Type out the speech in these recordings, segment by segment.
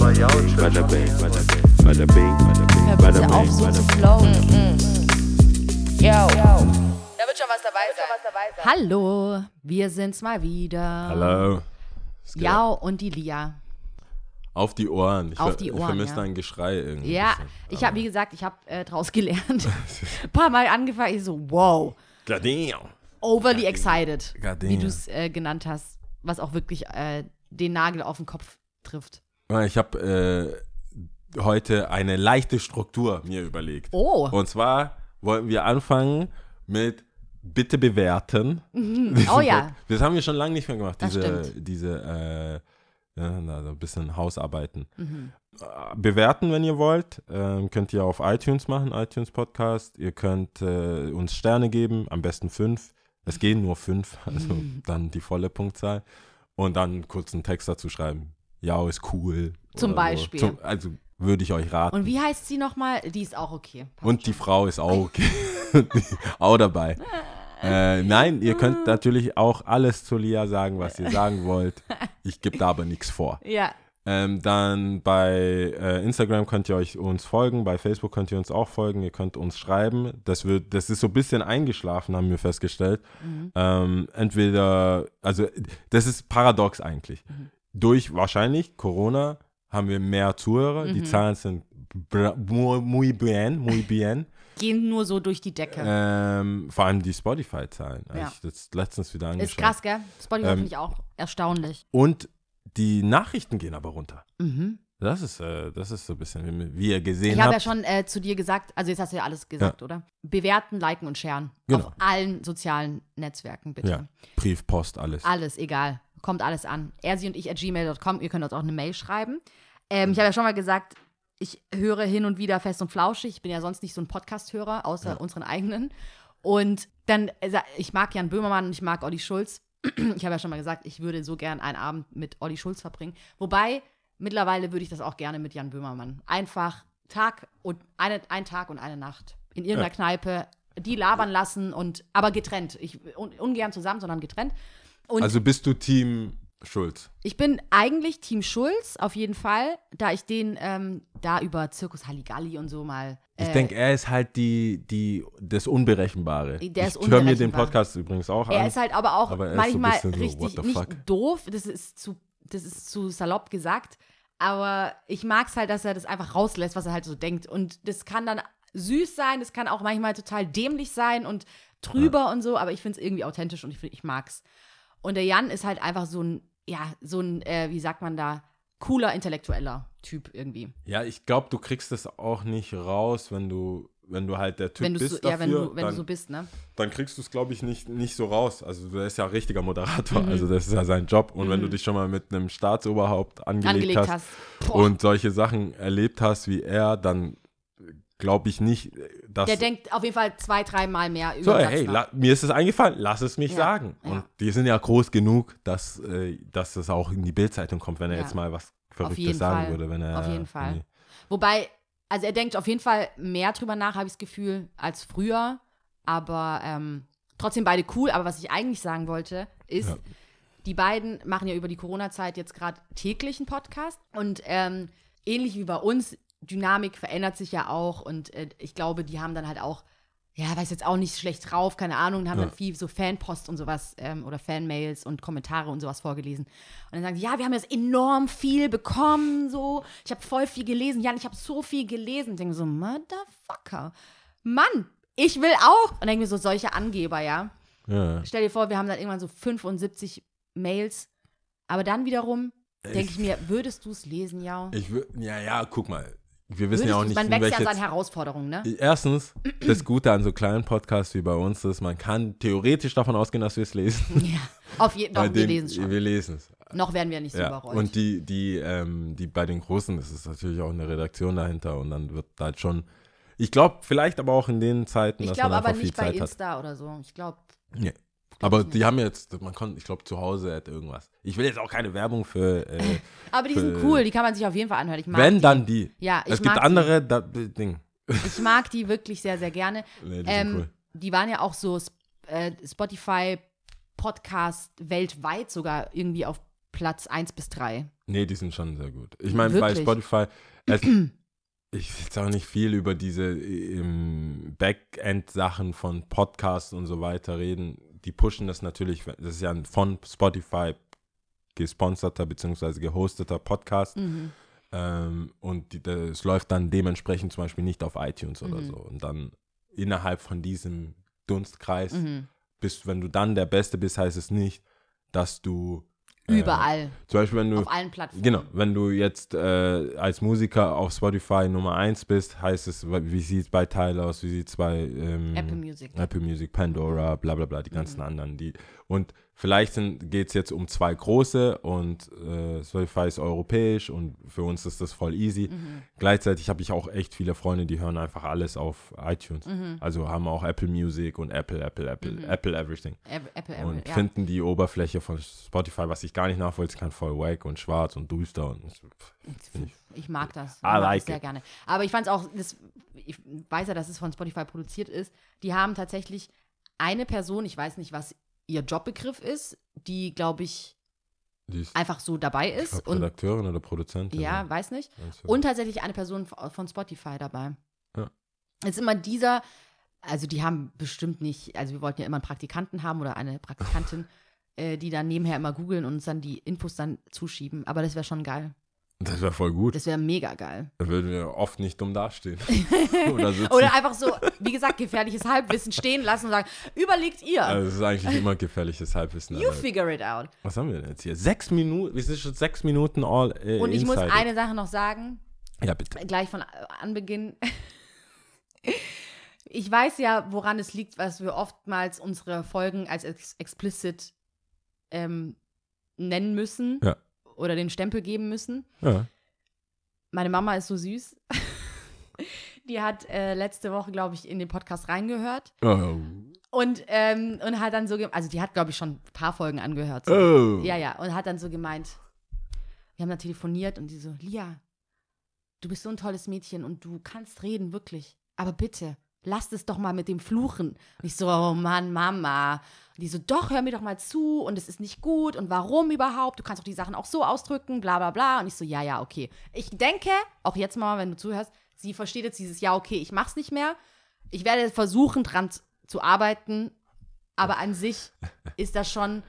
Ja, Bada bing, bada bing, bada bing, auf, so zu flowen. Yo. Da wird schon was dabei sein. Hallo, wir sind's mal wieder. Hallo. Jao und die Lia. Auf die Ohren. Ich, Auf die ich Ohren, vermisse ja. dein Geschrei irgendwie. Ja, ich habe, wie gesagt, ich habe äh, draus gelernt. Ein paar Mal angefangen, ich so, wow, Goddamn. overly excited, Goddamn. wie du es äh, genannt hast, was auch wirklich äh, den Nagel auf den Kopf trifft. Ich habe äh, heute eine leichte Struktur mir überlegt. Oh, Und zwar wollten wir anfangen mit Bitte bewerten. oh ja, Das haben wir schon lange nicht mehr gemacht, Das diese, stimmt. diese äh, ja, na, so ein bisschen Hausarbeiten. Mhm. Äh, Bewerten, wenn ihr wollt, ähm, könnt ihr auf iTunes machen, iTunes Podcast. Ihr könnt äh, uns Sterne geben, am besten fünf. Es gehen nur fünf, also Mhm. dann die volle Punktzahl. Und dann kurz einen Text dazu schreiben. Ja, ist cool. Zum Beispiel. So. Zum, also würde ich euch raten. Und wie heißt sie nochmal? Die ist auch okay. Passt Und die schon. Frau ist auch okay. auch dabei. Äh, nein, ihr könnt natürlich auch alles zu Lia sagen, was ihr sagen wollt. Ich gebe da aber nichts vor. Ja, Ähm, dann bei äh, Instagram könnt ihr euch uns folgen, bei Facebook könnt ihr uns auch folgen, ihr könnt uns schreiben. Das wird, das ist so ein bisschen eingeschlafen, haben wir festgestellt. Ähm, entweder, also das ist paradox eigentlich. Durch wahrscheinlich Corona haben wir mehr Zuhörer, die Zahlen sind muy, bien, muy bien. gehen nur so durch die Decke. Ähm, vor allem die Spotify-Zahlen. Ja. ich das letztens wieder angeschaut. ist krass, gell? Spotify Ähm, finde ich auch erstaunlich. Und die Nachrichten gehen aber runter. Mhm. Das ist, äh, das ist so ein bisschen, wie, ihr gesehen Ich habe habt. ja schon äh, zu dir gesagt, also jetzt hast du ja alles gesagt, oder? Bewerten, liken und sharen. Genau. Auf allen sozialen Netzwerken, bitte. ja, Brief, Post, alles. Alles, egal. Kommt alles an. Er, sie und ich at gmail.com. Ihr könnt uns auch eine Mail schreiben. Ähm, ich habe ja schon mal gesagt, ich höre hin und wieder fest und flauschig. Ich bin ja sonst nicht so ein Podcast-Hörer, außer unseren eigenen. Und dann, äh, ich mag Jan Böhmermann und ich mag Olli Schulz. Ich habe ja schon mal gesagt, ich würde so gern einen Abend mit Olli Schulz verbringen. Wobei, mittlerweile würde ich das auch gerne mit Jan Böhmermann. Einfach Tag und eine, ein Tag und eine Nacht in irgendeiner Ja. Kneipe, die labern lassen und aber getrennt. Ich un, ungern zusammen, sondern getrennt. Und Also bist du Team Schulz? ich bin eigentlich Team Schulz, auf jeden Fall, da ich den ähm, da über Zirkus Halligalli und so mal. Ich äh, denke, er ist halt die, die, das Unberechenbare. Der ich höre mir den. Podcast übrigens auch Er an. ist halt aber auch Aber er so manchmal so, richtig the nicht fuck? doof. Das ist zu, das ist zu salopp gesagt. Aber ich mag es halt, dass er das einfach rauslässt, was er halt so denkt. Und das kann dann süß sein, das kann auch manchmal total dämlich sein und trüber und so, aber ich finde es irgendwie authentisch und ich, find- ich mag's. Und der Jan ist halt einfach so ein, ja, so ein, äh, wie sagt man da, cooler, intellektueller Typ irgendwie. ja, ich glaube, du kriegst das auch nicht raus, wenn du, wenn du halt der Typ Wenn du bist so, dafür. ja, wenn du, wenn dann, du so bist, ne? dann kriegst du es, glaube ich, nicht, nicht so raus. Also der ist ja ein richtiger Moderator, Mhm. also das ist ja sein Job. Und wenn du dich schon mal mit einem Staatsoberhaupt angelegt, Angelegt hast, hast. Und solche Sachen erlebt hast wie er, dann glaube ich nicht, dass Der denkt auf jeden Fall zwei, dreimal mehr über so, hey, la, mir ist es eingefallen, lass es mich Ja, sagen. ja. Und die sind ja groß genug, dass, äh, dass es auch in die Bildzeitung kommt, wenn er Ja. jetzt mal was Verrücktes sagen Fall. würde. Wenn er Auf jeden Fall. irgendwie- Wobei, also er denkt auf jeden Fall mehr drüber nach, habe ich das Gefühl, als früher. Aber ähm, trotzdem beide cool. Aber was ich eigentlich sagen wollte, ist, Ja. die beiden machen ja über die Corona-Zeit jetzt gerade täglich einen Podcast. Und ähm, ähnlich wie bei uns, Dynamik verändert sich ja auch. Und äh, ich glaube, die haben dann halt auch, ja, weiß jetzt auch nicht schlecht drauf, keine Ahnung, haben Ja. dann viel so Fanpost und sowas ähm, oder Fanmails und Kommentare und sowas vorgelesen. Und dann sagen die, ja, wir haben jetzt enorm viel bekommen, so. Ich habe voll viel gelesen. Jan, ich habe so viel gelesen. Ich denke so, Motherfucker. Mann, ich will auch. Und denke mir so, solche Angeber, ja. Ja. Stell dir vor, wir haben dann irgendwann so 75 Mails. Aber dann wiederum denke ich mir, würdest du es lesen, ja? Ich wür- ja, ja, guck mal. Wir wissen Würdest ja auch nicht, man wächst ja an Herausforderungen, ne? Erstens, das Gute an so kleinen Podcasts wie bei uns ist, man kann theoretisch davon ausgehen, dass wir es lesen. Ja, auf jeden Fall. Wir lesen es schon. Wir lesen es. Noch werden wir nicht so Ja. überrollt. Und die, die, ähm, die bei den Großen ist es natürlich auch eine Redaktion dahinter und dann wird da halt schon. Ich glaube, vielleicht aber auch in den Zeiten, ich dass glaube man aber einfach viel nicht bei Zeit hat. Insta oder so. Ich glaube, Nee. Aber die haben jetzt, man konnte, ich glaube, zu Hause hat irgendwas. Ich will jetzt auch keine Werbung für. Äh, aber die sind Für- cool. Die kann man sich auf jeden Fall anhören. Ich mag wenn, die. dann die. Ja, ich es gibt mag andere, da, Ding. Die. Ich mag die wirklich sehr, sehr gerne. Nee, die Ähm, sind cool. Die waren ja auch so äh, Spotify Podcast weltweit sogar irgendwie auf Platz 1 bis 3. Nee, die sind schon sehr gut. Ich meine, bei? Spotify, es, ich will jetzt auch nicht viel über diese ähm, Backend-Sachen von Podcasts und so weiter reden. Die pushen das natürlich, das ist ja ein von Spotify gesponserter bzw. gehosteter Podcast. Mhm. Ähm, und die, das läuft dann dementsprechend zum Beispiel nicht auf iTunes oder Mhm. so. Und dann innerhalb von diesem Dunstkreis Mhm. bist, wenn du dann der Beste bist, heißt es nicht, dass du Überall, Zum Beispiel, wenn du auf allen Plattformen. Genau, wenn du jetzt äh, als Musiker auf Spotify Nummer 1 bist, heißt es, wie sieht es bei Tyler aus, wie sieht es bei ähm, Apple Music. Apple Music, Pandora, bla bla bla, die ganzen anderen. Die, und vielleicht geht es jetzt um zwei große und äh, Spotify ist europäisch und für uns ist das voll easy. Mhm. Gleichzeitig habe ich auch echt viele Freunde, die hören einfach alles auf iTunes. Mhm. Also haben auch Apple Music und Apple, Apple, Apple, Apple Everything. Apple, Apple, Und ja. finden die Oberfläche von Spotify, was ich gar nicht nachvollziehen kann, voll wack und schwarz und düster. Und ich- Ich mag das. Ich mag like das sehr it. gerne. Aber ich fand es auch, das, ich weiß ja, dass es von Spotify produziert ist. Die haben tatsächlich eine Person, ich weiß nicht, was ihr Jobbegriff ist, die, glaube ich, die einfach so dabei ist. glaub, Und Redakteurin oder Produzentin. ja, ne? weiß nicht. Also, Und tatsächlich eine Person von Spotify dabei. Ja. Es ist immer dieser, also die haben bestimmt nicht, also wir wollten ja immer einen Praktikanten haben oder eine Praktikantin, äh, die dann nebenher immer googeln und uns dann die Infos dann zuschieben. Aber das wäre schon geil. Das wäre voll gut. Das wäre mega geil. Da würden wir oft nicht dumm dastehen. oder. Oder einfach so, wie gesagt, gefährliches Halbwissen stehen lassen und sagen, überlegt ihr. also, das ist eigentlich immer gefährliches Halbwissen. you figure it out. Was haben wir denn jetzt hier? Sechs Minuten, wir sind schon sechs Minuten all äh, Und ich muss inside. eine Sache noch sagen, Ja, bitte. gleich von Anbeginn. Ich weiß ja, woran es liegt, was wir oftmals unsere Folgen als ex explicit ähm, nennen müssen Ja. Oder den Stempel geben müssen. Ja. Meine Mama ist so süß. Die hat äh, letzte Woche, glaube ich, in den Podcast reingehört Oh. und, ähm, und hat dann so, also die hat, glaube ich, schon ein paar Folgen angehört. So. Oh. Ja, ja, und hat dann so gemeint, wir haben da telefoniert und die so, Lia, du bist so ein tolles Mädchen und du kannst reden, wirklich. Aber bitte, lass es doch mal mit dem Fluchen. Und ich so, oh Mann, Mama. Und die so, doch, hör mir doch mal zu und es ist nicht gut und warum überhaupt? Du kannst doch die Sachen auch so ausdrücken, bla bla bla. Und ich so, ja, ja, okay. Ich denke, auch jetzt mal, wenn du zuhörst, sie versteht jetzt dieses, ja, okay, ich mach's nicht mehr. Ich werde versuchen, dran zu arbeiten, aber an sich ist das schon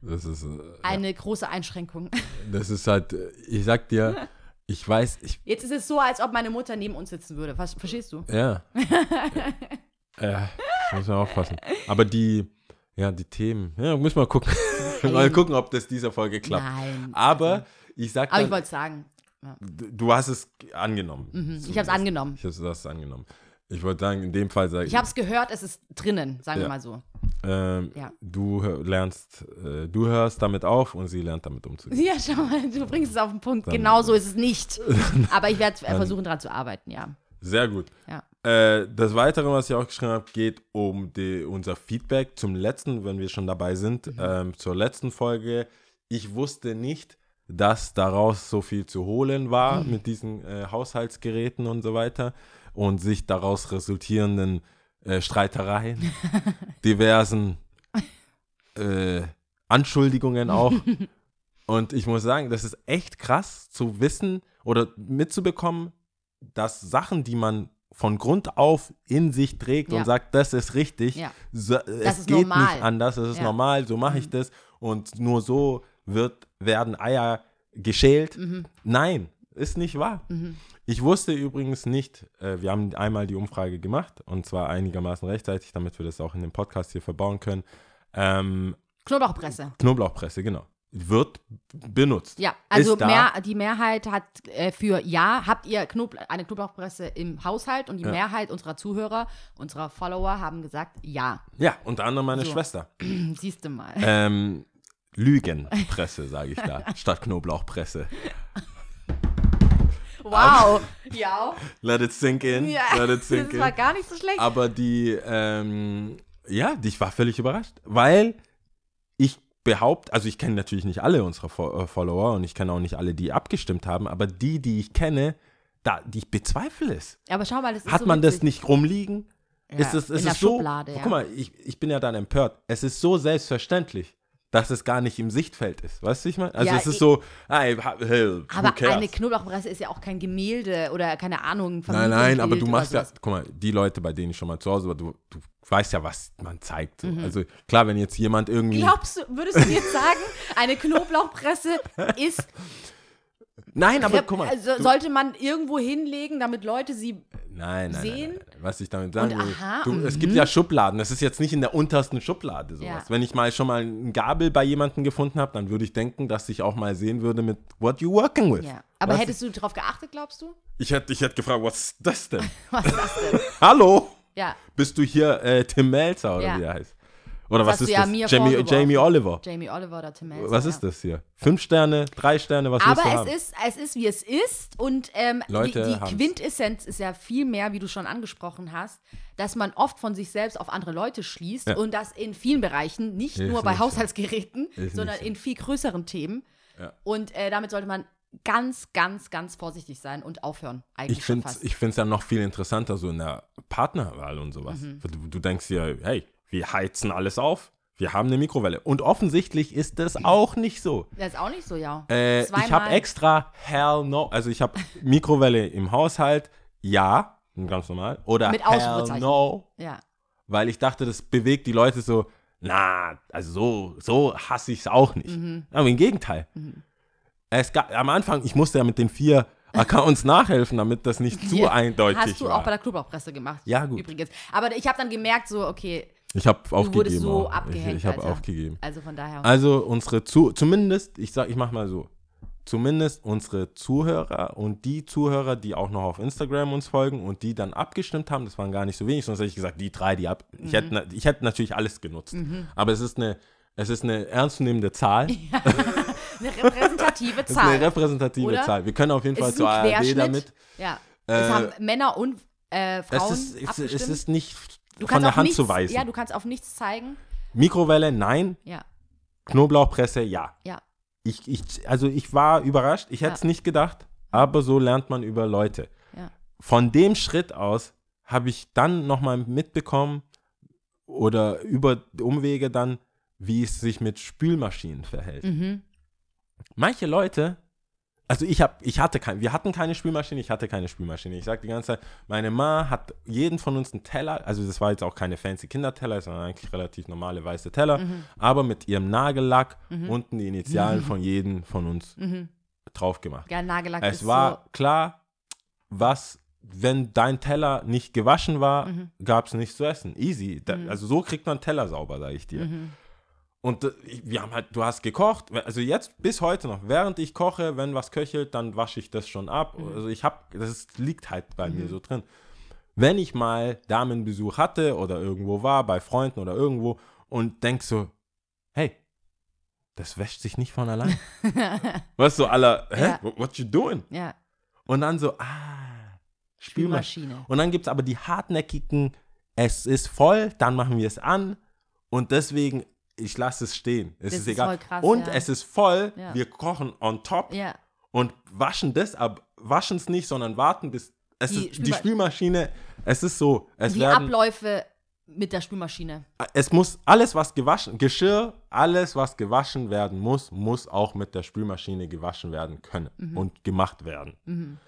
Das ist, äh, eine große Einschränkung. das ist halt, äh, ich sag dir, ich weiß, ich, Jetzt ist es so, als ob meine Mutter neben uns sitzen würde. Ver verstehst du? ja. ja, muss man aufpassen. Aber die, ja, die Themen, ja, müssen wir gucken. mal gucken, ob das dieser Folge klappt. Nein. Aber ich sag Aber ich dann, wollte sagen, du du hast es angenommen. mhm. ich habe es angenommen. Ich habe es angenommen. Ich wollte sagen, in dem Fall sage Ich habe es gehört, es ist drinnen, sagen wir Ja. mal so. Ähm, Ja. du lernst, äh, du hörst damit auf und sie lernt damit umzugehen. Ja, schau mal, du bringst es auf den Punkt. Dann- genau so ist es nicht. Aber ich werde äh, versuchen, daran zu arbeiten, ja. Sehr gut. Ja. Äh, das Weitere, was ich auch geschrieben habe, geht um die, unser Feedback zum letzten, wenn wir schon dabei sind, Mhm. ähm, zur letzten Folge. Ich wusste nicht, dass daraus so viel zu holen war Mhm. mit diesen äh, Haushaltsgeräten und so weiter und sich daraus resultierenden äh, Streitereien, diversen äh, Anschuldigungen auch. Und ich muss sagen, das ist echt krass zu wissen oder mitzubekommen, dass Sachen, die man von Grund auf in sich trägt Ja. und sagt, das ist richtig, Ja. so, es ist geht normal. nicht anders, es ist Ja. Mhm. normal, so mache ich das und nur so wird, werden Eier geschält. Mhm. Nein, ist nicht wahr. Ich wusste übrigens nicht, äh, wir haben einmal die Umfrage gemacht und zwar einigermaßen rechtzeitig, damit wir das auch in dem Podcast hier verbauen können. Ähm, Knoblauchpresse. Knoblauchpresse, genau. Wird benutzt. Ja, also mehr, die Mehrheit hat äh, für Ja, habt ihr Knobl eine Knoblauchpresse im Haushalt und die Ja. Mehrheit unserer Zuhörer, unserer Follower haben gesagt Ja. Ja, unter anderem meine So. Schwester. Siehst du mal. Ähm, Lügenpresse, sage ich da, statt Knoblauchpresse. Wow. Ja. Let it sink in. ja. Let it sink Das war in. gar nicht so schlecht. Aber die, ähm, ja, die- ich war völlig überrascht, weil ich behaupte, also ich kenne natürlich nicht alle unserer Fo- äh, Follower und ich kenne auch nicht alle, die abgestimmt haben, aber die, die ich kenne, da, die ich bezweifle es. Aber schau mal, das ist Hat so man das nicht rumliegen? Ja, ist es, in ist der es so, Schublade, ja. Guck mal, ich, ich bin ja dann empört. Es ist so selbstverständlich. Dass es gar nicht im Sichtfeld ist. Weißt du, ich meine? Also Ja, es ist so, ey, ha- hey, Aber eine Knoblauchpresse ist ja auch kein Gemälde oder keine Ahnung. Nein, nein, aber du machst ja, guck mal, die Leute, bei denen ich schon mal zu Hause war, du, du weißt ja, was man zeigt. Mhm. So. Also klar, wenn jetzt jemand irgendwie. Glaubst du, würdest du jetzt sagen, eine Knoblauchpresse ist. Nein, aber guck mal. also sollte man irgendwo hinlegen, damit Leute sie. nein, nein, sehen? nein, nein. Was ich damit sagen Und will, aha, du, es mhm. gibt ja Schubladen. Das ist jetzt nicht in der untersten Schublade sowas. Ja. Wenn ich mal schon mal eine Gabel bei jemandem gefunden habe, dann würde ich denken, dass ich auch mal sehen würde mit What you working with. Ja. Aber du? hättest du darauf geachtet, glaubst du? Ich hätte ich hätte gefragt, was ist das denn? Was ist das denn? Hallo? Ja, Bist du hier äh, Tim Melzer oder wie er heißt? Oder Das was ist ja das? Jamie. Jamie Oliver. Jamie Oliver oder Tim Melzer. Was ist das hier? Fünf Sterne, drei Sterne, was Aber es haben? ist, es ist, wie es ist. Und ähm, Leute die, die. Quintessenz ist ja viel mehr, wie du schon angesprochen hast, dass man oft von sich selbst auf andere Leute schließt Ja. und das in vielen Bereichen, nicht Ist nur bei nicht. Haushaltsgeräten, sondern so. in viel größeren Themen. Ja. Und äh, damit sollte man ganz, ganz, ganz vorsichtig sein und aufhören. Eigentlich Ich finde find's ja noch viel interessanter so in der Partnerwahl und sowas. Mhm. Du, du denkst dir, hey, wir heizen alles auf, wir haben eine Mikrowelle. Und offensichtlich ist das auch nicht so. das ist auch nicht so, ja. Äh, ich habe extra hell no, also ich habe Mikrowelle im Haushalt, ja, ganz normal. Oder Mit hell no, Ja. weil ich dachte, das bewegt die Leute so, na, also so, so hasse ich es auch nicht. Mhm. Aber im Gegenteil. Es gab, am Anfang, ich musste ja mit den vier Accounts nachhelfen, damit das nicht zu Hier eindeutig Hast du war. auch bei der Knoblauchpresse gemacht. Ja, gut. Übrigens. Aber ich habe dann gemerkt, so, okay, ich habe du aufgegeben. wurdest so ich ich habe aufgegeben. Also von daher. Also unsere zu zumindest, ich sag, ich mach mal so, zumindest unsere Zuhörer und die Zuhörer, die auch noch auf Instagram uns folgen und die dann abgestimmt haben, das waren gar nicht so wenig, sonst hätte ich gesagt, die drei, die ab. Mhm. Ich, hätte, na- ich hätte natürlich alles genutzt. Aber es ist eine, es ist eine ernstzunehmende Zahl. Eine repräsentative Es ist Zahl. eine repräsentative Oder? Zahl. Wir können auf jeden Es Fall ist zur ARD damit. Ja. Äh, es haben Männer und äh, Es Frauen ist, es, abgestimmt. es ist nicht du von der Hand nichts, zu weisen. Ja, du kannst auf nichts zeigen. Mikrowelle, nein. Ja, Knoblauchpresse, ja. ja. Ich, ich, also ich war überrascht, ich hätte es Ja. nicht gedacht, aber so lernt man über Leute. Ja. Von dem Schritt aus habe ich dann nochmal mitbekommen oder über Umwege dann, wie es sich mit Spülmaschinen verhält. Mhm. Manche Leute, also ich habe, ich hatte kein, wir hatten keine Spülmaschine, ich hatte keine Spülmaschine. Ich sage die ganze Zeit, meine Ma hat jeden von uns einen Teller, also das war jetzt auch keine fancy Kinderteller, sondern eigentlich relativ normale weiße Teller, Mhm. aber mit ihrem Nagellack unten die Initialen von jedem von uns Mhm. drauf gemacht. Ja, Nagellack Es ist war klar, was, wenn dein Teller nicht gewaschen war, Mhm. gab es nichts zu essen. Easy. Da, Also so kriegt man Teller sauber, sage ich dir. Mhm. Und äh, wir haben halt, du hast gekocht, also jetzt bis heute noch, während ich koche, wenn was köchelt, dann wasche ich das schon ab. Mhm. Also ich habe, das ist, liegt halt bei mir so drin. Wenn ich mal Damenbesuch hatte oder irgendwo war, bei Freunden oder irgendwo und denk so, hey, das wäscht sich nicht von allein. weißt du, aller, hä, Ja. what, what you doing? Ja, Und dann so, ah, Spülmaschine. Spülmaschine. Und dann gibt es aber die hartnäckigen, es ist voll, dann machen wir es an und deswegen, ich lasse es stehen. Es Das ist ist egal. voll krass, und ja. es ist voll, Ja. wir kochen on top Ja, und waschen das ab, waschen es nicht, sondern warten bis, es Die ist, die Spülma- Spülmaschine, es ist so, es die werden, Abläufe mit der Spülmaschine. es muss alles, was gewaschen, Geschirr, alles, was gewaschen werden muss, muss auch mit der Spülmaschine gewaschen werden können Mhm. und gemacht werden.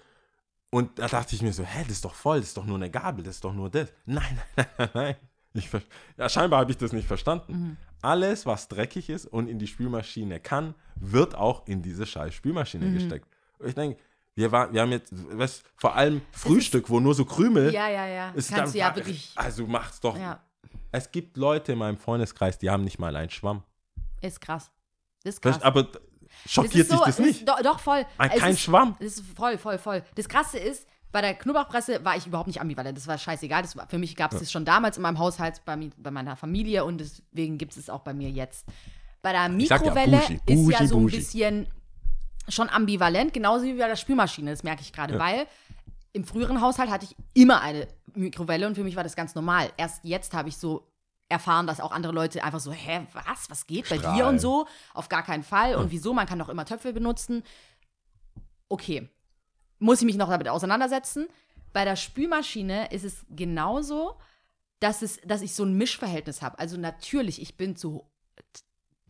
Und da dachte ich mir so, hä, das ist doch voll, das ist doch nur eine Gabel, das ist doch nur das. Nein, nein, nein, nein. Ich, ja, scheinbar habe ich das nicht verstanden. Mhm. Alles, was dreckig ist und in die Spülmaschine kann, wird auch in diese scheiß Spülmaschine Mhm. gesteckt. Und ich denke, wir, war, wir haben jetzt, was, vor allem Frühstück, wo nur so Krümel. Ja, ja, ja. ist Kannst dann- du ja wirklich. Also macht's doch. Ja, Es gibt Leute in meinem Freundeskreis, die haben nicht mal einen Schwamm. ist krass. ist krass. Aber schockiert ist so, dich das es nicht? Ist, doch, doch, voll. Ein- kein ist, Schwamm. Das ist voll, voll, voll. Das Krasse ist, bei der Knoblauchpresse war ich überhaupt nicht ambivalent. Das war scheißegal. Das war, für mich gab es das schon damals in meinem Haushalt, bei, bei meiner Familie und deswegen gibt es es auch bei mir jetzt. Bei der sag ja Mikrowelle Bougie, ist ja Bougie, so ein Bougie. bisschen schon ambivalent, genauso wie bei der Spülmaschine. Das merke ich gerade, weil im früheren Haushalt hatte ich immer eine Mikrowelle und für mich war das ganz normal. Erst jetzt habe ich so erfahren, dass auch andere Leute einfach so, hä, was, was geht bei dir und so? Auf gar keinen Fall. Und wieso? Man kann doch immer Töpfe benutzen. Okay. Muss ich mich noch damit auseinandersetzen. Bei der Spülmaschine ist es genauso, dass, es, dass ich so ein Mischverhältnis habe. Also natürlich, ich bin zu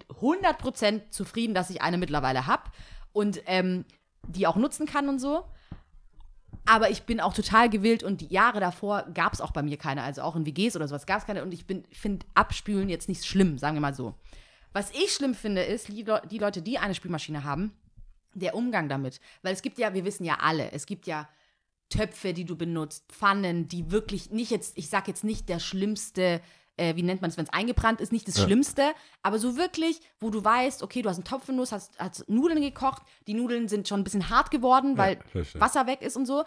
100% zufrieden, dass ich eine mittlerweile habe und ähm, die auch nutzen kann und so. Aber ich bin auch total gewillt und die Jahre davor gab es auch bei mir keine, also auch in WGs oder sowas gab es keine und ich finde Abspülen jetzt nicht schlimm, sagen wir mal so. Was ich schlimm finde, ist, die, Le- die Leute, die eine Spülmaschine haben, der Umgang damit. Weil es gibt ja, wir wissen ja alle, es gibt ja Töpfe, die du benutzt, Pfannen, die wirklich nicht jetzt, ich sag jetzt nicht der schlimmste, äh, wie nennt man es, wenn es eingebrannt ist, nicht das Schlimmste, aber so wirklich, wo du weißt, okay, du hast einen Topf Nuss, hast, hast Nudeln gekocht, die Nudeln sind schon ein bisschen hart geworden, weil verstehe. Wasser weg ist und so.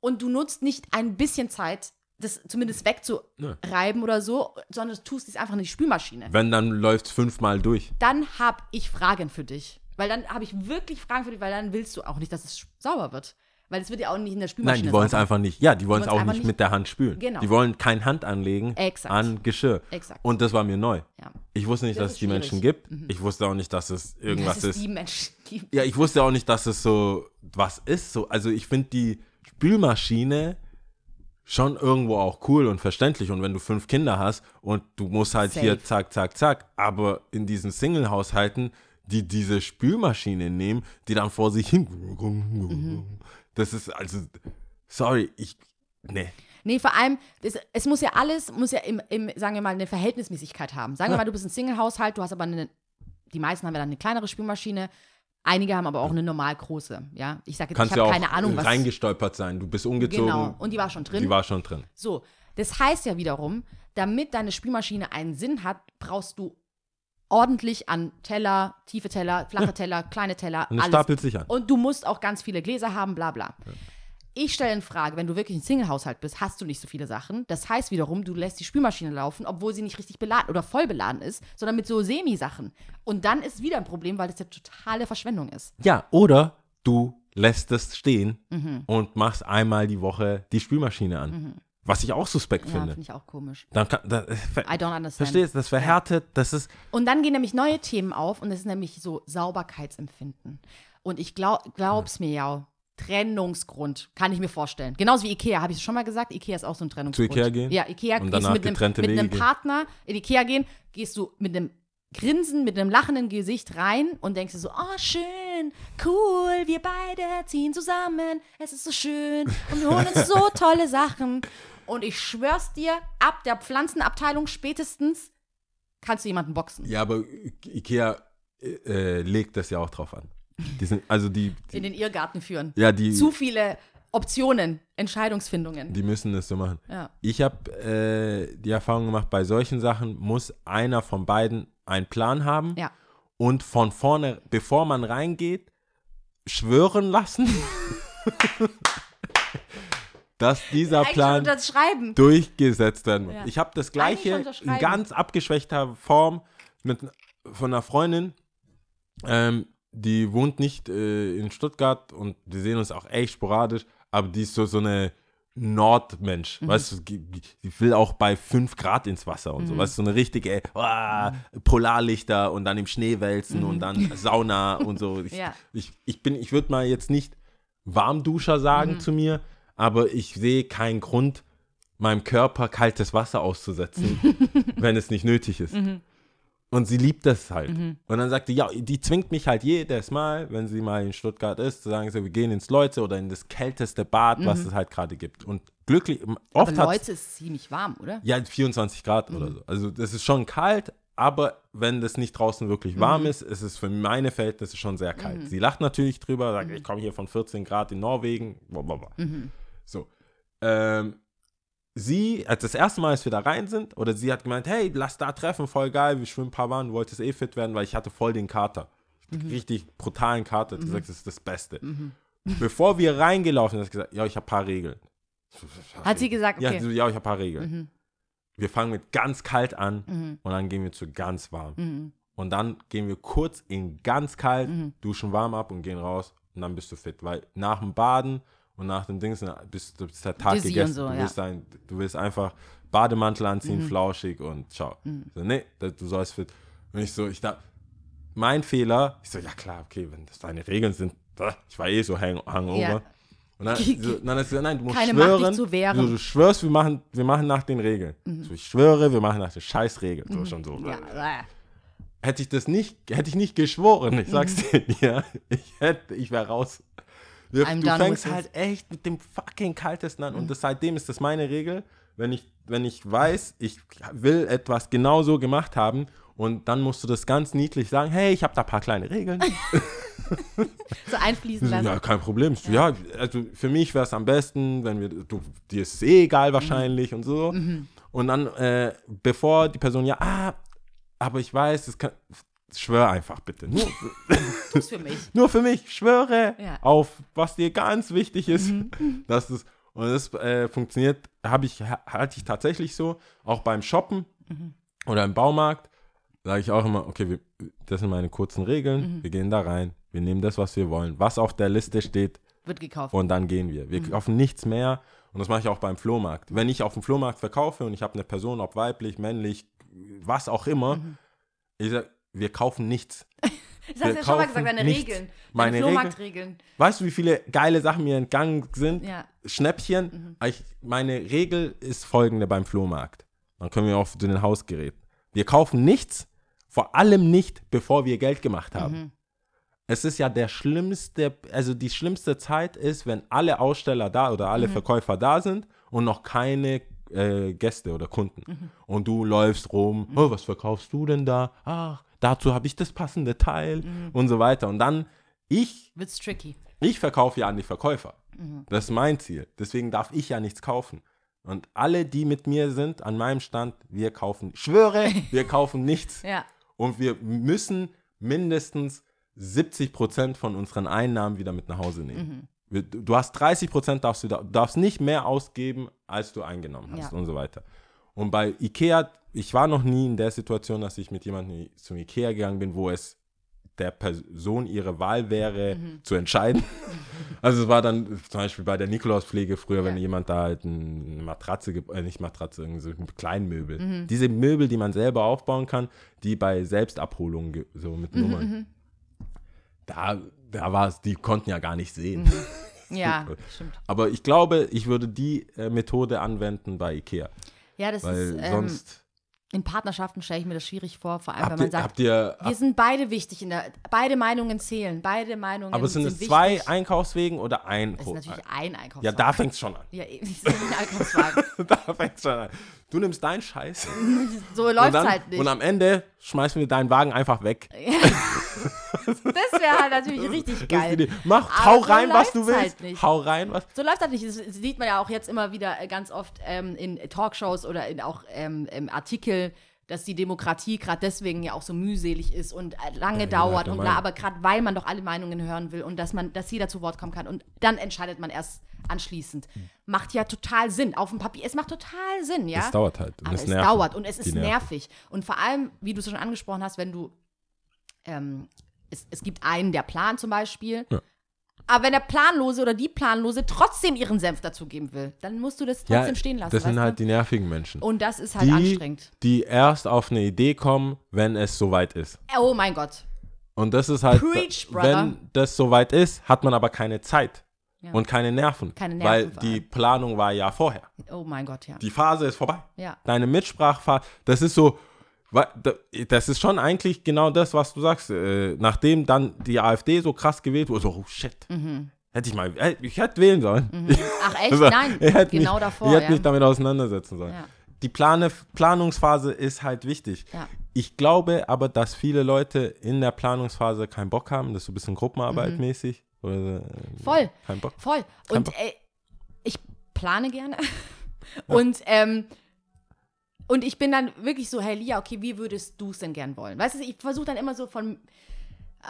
Und du nutzt nicht ein bisschen Zeit, das zumindest wegzureiben oder so, sondern du tust es einfach in die Spülmaschine Wenn, dann läuft es fünfmal durch. dann habe ich Fragen für dich. Weil dann habe ich wirklich Fragen für dich, weil dann willst du auch nicht, dass es sauber wird. Weil es wird ja auch nicht in der Nein, Spülmaschine die wollen es einfach nicht. Ja, die wollen es auch nicht nicht- mit der Hand spülen. Genau. Die wollen kein Hand anlegen Exakt. an Geschirr. Exakt. Und das war mir neu. Ja. Ich wusste nicht, Das dass es die Menschen schwierig. Mhm. gibt. Ich wusste auch nicht, dass es irgendwas das ist ist. die Menschen, die Ja, ich wusste auch nicht, dass es so was ist. So, also ich finde die Spülmaschine schon irgendwo auch cool und verständlich. Und wenn du fünf Kinder hast und du musst halt hier Safe. zack, zack, zack, aber in diesen Single-Haushalten, die diese Spülmaschine nehmen, die dann vor sich hin. Das ist also, sorry, ich, ne. Nee, vor allem, das, es muss ja alles, muss ja im, im, sagen wir mal, eine Verhältnismäßigkeit haben. Sagen wir mal, du bist ein Single-Haushalt, du hast aber eine, die meisten haben ja dann eine kleinere Spülmaschine, einige haben aber auch eine normal große, ja. Ich sage jetzt, Kannst ich ja habe auch keine Ahnung, was. reingestolpert sein. Du bist umgezogen. Genau, und die war schon drin. Die war schon drin. So, das heißt ja wiederum, damit deine Spülmaschine einen Sinn hat, brauchst du ordentlich an Teller, tiefe Teller, flache Teller, kleine Teller, Und es alles. stapelt sich an. Und du musst auch ganz viele Gläser haben, bla bla. Ich stelle in Frage, wenn du wirklich ein Single-Haushalt bist, hast du nicht so viele Sachen. Das heißt wiederum, du lässt die Spülmaschine laufen, obwohl sie nicht richtig beladen oder voll beladen ist, sondern mit so Semi-Sachen. Und dann ist wieder ein Problem, weil das ja totale Verschwendung ist. Ja, oder du lässt es stehen Mhm. und machst einmal die Woche die Spülmaschine an. Was ich auch suspekt Ja, finde. finde ich auch komisch. Dann kann, da, äh, I don't understand. verstehst du, das verhärtet, das ist, Und dann gehen nämlich neue Themen auf und das ist nämlich so Sauberkeitsempfinden. Und ich glaub, glaub's mir ja, Trennungsgrund, kann ich mir vorstellen. Genauso wie Ikea, habe ich schon mal gesagt, Ikea ist auch so ein Trennungsgrund. Ikea gehen? Ja, Ikea Und gehst mit einem, mit einem? Partner in Ikea gehen, gehst du mit einem Grinsen, mit einem lachenden Gesicht rein und denkst dir so, oh schön, cool, wir beide ziehen zusammen, es ist so schön und wir holen uns so tolle Sachen. Und ich schwör's dir, ab der Pflanzenabteilung spätestens kannst du jemanden boxen. ja, aber Ikea äh, äh, legt das ja auch drauf an. Die sind, also die, die in den Irrgarten führen. ja, die, Zu viele Optionen, Entscheidungsfindungen. die müssen das so machen. Ja. Ich habe äh, die Erfahrung gemacht, bei solchen Sachen muss einer von beiden einen Plan haben Ja. und von vorne, bevor man reingeht, schwören lassen, dass dieser Plan durchgesetzt werden muss. Ja. Ich habe das gleiche in ganz abgeschwächter Form mit, von einer Freundin. Ähm, die wohnt nicht äh, in Stuttgart und wir sehen uns auch echt sporadisch, aber die ist so, so eine Nordmensch, Mhm. weißt du, die, will auch bei 5 Grad ins Wasser und so, weißt du, so eine richtige Mhm. Polarlichter und dann im Schnee wälzen und dann Sauna und so. Ich, Ja. ich, ich bin, ich würde mal jetzt nicht Warmduscher sagen Mhm. zu mir, aber ich sehe keinen Grund, meinem Körper kaltes Wasser auszusetzen, wenn es nicht nötig ist. Mhm. Und sie liebt das halt. Und dann sagt sie, ja, die zwingt mich halt jedes Mal, wenn sie mal in Stuttgart ist, zu sagen, so, wir gehen ins Leutze oder in das kälteste Bad, was es halt gerade gibt. Und glücklich, oft hat Leute ist ziemlich warm, oder? ja, 24 Grad oder Mhm. so. Also das ist schon kalt, aber wenn das nicht draußen wirklich Mhm. warm ist, ist es für meine Verhältnisse schon sehr kalt. Sie lacht natürlich drüber, sagt, Mhm. ich komme hier von 14 Grad in Norwegen. Blablabla. So. Ähm, sie, als das erste Mal, als wir da rein sind, oder sie hat gemeint, hey, lass da treffen, voll geil, wir schwimmen ein paar Mal, du wolltest eh fit werden, weil ich hatte voll den Kater. Mhm. Richtig brutalen Kater. Hat gesagt, das ist das Beste. Bevor wir reingelaufen sind, hat sie gesagt, ja, ich habe ein paar Regeln. Hat sie gesagt, Ja, okay. so, ja, ich habe ein paar Regeln. Mhm. Wir fangen mit ganz kalt an Mhm. und dann gehen wir zu ganz warm. Mhm. Und dann gehen wir kurz in ganz kalt, Mhm. duschen warm ab und gehen raus und dann bist du fit. Weil nach dem Baden und nach dem Dings na, bist du bist der Tag Dizzy gegessen. so, du, ja. willst ein, du willst einfach Bademantel anziehen, Mhm. flauschig und ciao. So, nee, du sollst fit. Und ich so, ich da, mein Fehler, ich so, ja klar, okay, wenn das deine Regeln sind, ich war eh so hang, hangover. Ja. Und dann, so, dann gesagt, nein, du musst Keine Macht, schwören. dich zu wehren. So, du schwörst, wir machen, wir machen nach den Regeln. So, ich schwöre, wir machen nach den Scheißregeln. So schon so. Ja. hätte ich das nicht, hätte ich nicht geschworen, ich sag's dir, ja, ich hätte, ich wäre raus. Du, I'm du fängst halt echt mit dem fucking kaltesten an und das, seitdem ist das meine Regel, wenn ich, wenn ich weiß, ich will etwas genau so gemacht haben und dann musst du das ganz niedlich sagen, hey, ich habe da ein paar kleine Regeln. So einfließen lassen. Ja, kein Problem. Ja, also für mich wäre es am besten, wenn wir, du, dir ist es eh egal wahrscheinlich und so. Und dann, äh, bevor die Person, ja, ah, aber ich weiß, es kann, schwör einfach bitte. Nur, für mich. nur für mich, schwöre Ja. auf, was dir ganz wichtig ist. Dass es, und das äh, funktioniert, habe ich, ha- halte ich tatsächlich so, auch beim Shoppen oder im Baumarkt, sage ich auch immer, okay, wir, das sind meine kurzen Regeln, wir gehen da rein, wir nehmen das, was wir wollen, was auf der Liste steht Wird gekauft. und dann gehen wir. Wir kaufen nichts mehr und das mache ich auch beim Flohmarkt. Wenn ich auf dem Flohmarkt verkaufe und ich habe eine Person, ob weiblich, männlich, was auch immer, ich sage, wir kaufen nichts. Das hast du ja schon mal gesagt, deine nichts. Regeln. Meine Flohmarktregeln. Weißt du, wie viele geile Sachen mir entgangen sind? Ja. Schnäppchen. Ich, meine Regel ist folgende beim Flohmarkt. Dann können wir auf zu den Hausgeräten. Wir kaufen nichts, vor allem nicht, bevor wir Geld gemacht haben. Es ist ja der schlimmste, also die schlimmste Zeit ist, wenn alle Aussteller da oder alle Verkäufer da sind und noch keine äh, Gäste oder Kunden. Und du läufst rum, oh, was verkaufst du denn da? Ach, dazu habe ich das passende Teil und so weiter. Und dann ich Wird's tricky. ich verkaufe ja an die Verkäufer. Das ist mein Ziel. Deswegen darf ich ja nichts kaufen. Und alle, die mit mir sind, an meinem Stand, wir kaufen, schwöre, wir kaufen nichts. Ja. Und wir müssen mindestens 70 Prozent von unseren Einnahmen wieder mit nach Hause nehmen. Wir, du hast 30 Prozent, darfst du da- darfst nicht mehr ausgeben, als du eingenommen hast Ja. und so weiter. Und bei Ikea, ich war noch nie in der Situation, dass ich mit jemandem zum Ikea gegangen bin, wo es der Person ihre Wahl wäre, zu entscheiden. Also es war dann zum Beispiel bei der Nikolauspflege früher, wenn Ja. jemand da halt eine Matratze, äh, nicht Matratze, irgendwie so ein Kleinmöbel. Diese Möbel, die man selber aufbauen kann, die bei Selbstabholungen ge- so mit Nummern. Da, da war es, die konnten ja gar nicht sehen. Ja, stimmt. Aber ich glaube, ich würde die äh, Methode anwenden bei Ikea. Ja, das Weil ist, ähm, sonst. in Partnerschaften stelle ich mir das schwierig vor, vor allem, wenn Habt man ihr, sagt, ihr, wir sind beide wichtig in der, beide Meinungen zählen, beide Meinungen aber sind es wichtig. zwei Einkaufswegen oder ein? Das ist natürlich ein Einkaufswagen. ja, da fängt es schon an. Ja, nicht ein Einkaufswagen. da fängt schon an. Du nimmst deinen Scheiß. So läuft es halt nicht. und am Ende schmeißen wir deinen Wagen einfach weg. das wäre halt natürlich richtig geil. die. Mach, hau so rein, was du willst. halt. Hau rein, was. So läuft das nicht. Das sieht man ja auch jetzt immer wieder äh, ganz oft ähm, in Talkshows oder in auch ähm, im Artikel, dass die Demokratie gerade deswegen ja auch so mühselig ist und äh, lange Ja, dauert und bla, aber gerade weil man doch alle Meinungen hören will und dass man, dass jeder zu Wort kommen kann und dann entscheidet man erst anschließend. Hm. Macht ja total Sinn. Auf dem Papier, es macht total Sinn, ja. Es dauert halt. und Aber es nervt. dauert und es ist nerven. nervig. Und vor allem, wie du es schon angesprochen hast, wenn du, ähm, es, es gibt einen, der plant zum Beispiel, Ja. Aber wenn der Planlose oder die Planlose trotzdem ihren Senf dazugeben will, dann musst du das trotzdem Ja, stehen lassen. das sind halt du? die nervigen Menschen. Und das ist halt die, anstrengend. die erst auf eine Idee kommen, wenn es soweit ist. Oh mein Gott. Und das ist halt, Preach, brother. wenn das soweit ist, hat man aber keine Zeit Ja. und keine Nerven. Keine Nerven Weil die. Planung war ja vorher. Oh mein Gott, ja. Die Phase ist vorbei. Ja. Deine Mitsprachphase, das ist so, das ist schon eigentlich genau das, was du sagst. Äh, nachdem dann die AfD so krass gewählt wurde, so, oh shit. Hätte ich mal, äh, ich hätte wählen sollen. Ach echt? Also, Nein, genau mich, davor. Ich hätte ja. mich damit auseinandersetzen sollen. Ja. Die Plane, Planungsphase ist halt wichtig. Ja. Ich glaube aber, dass viele Leute in der Planungsphase keinen Bock haben. Das ist so ein bisschen Gruppenarbeit Mhm. mäßig. Oder, äh, Voll. Kein Bock. Voll. Kein Und Bock. äh, ich plane gerne. Und, ähm, und ich bin dann wirklich so, hey Lia, okay, wie würdest du es denn gern wollen? Weißt du, ich versuche dann immer so von,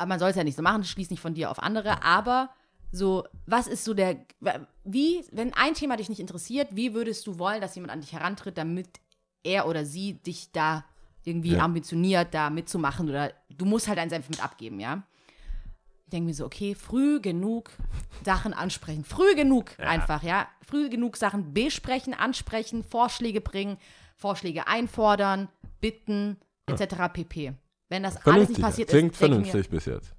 man soll es ja nicht so machen, schließ nicht von dir auf andere, aber so, was ist so der, wie, wenn ein Thema dich nicht interessiert, wie würdest du wollen, dass jemand an dich herantritt, damit er oder sie dich da irgendwie Ja. ambitioniert, da mitzumachen oder du musst halt deinen Senf mit abgeben, ja? Ich denke mir so, okay, früh genug Sachen ansprechen. Früh genug einfach, ja. Früh genug Sachen besprechen, ansprechen, Vorschläge bringen, Vorschläge einfordern, bitten, etc. pp. Wenn das alles Vernünftig. nicht passiert Klingt ist, ich mir, vernünftig bis jetzt.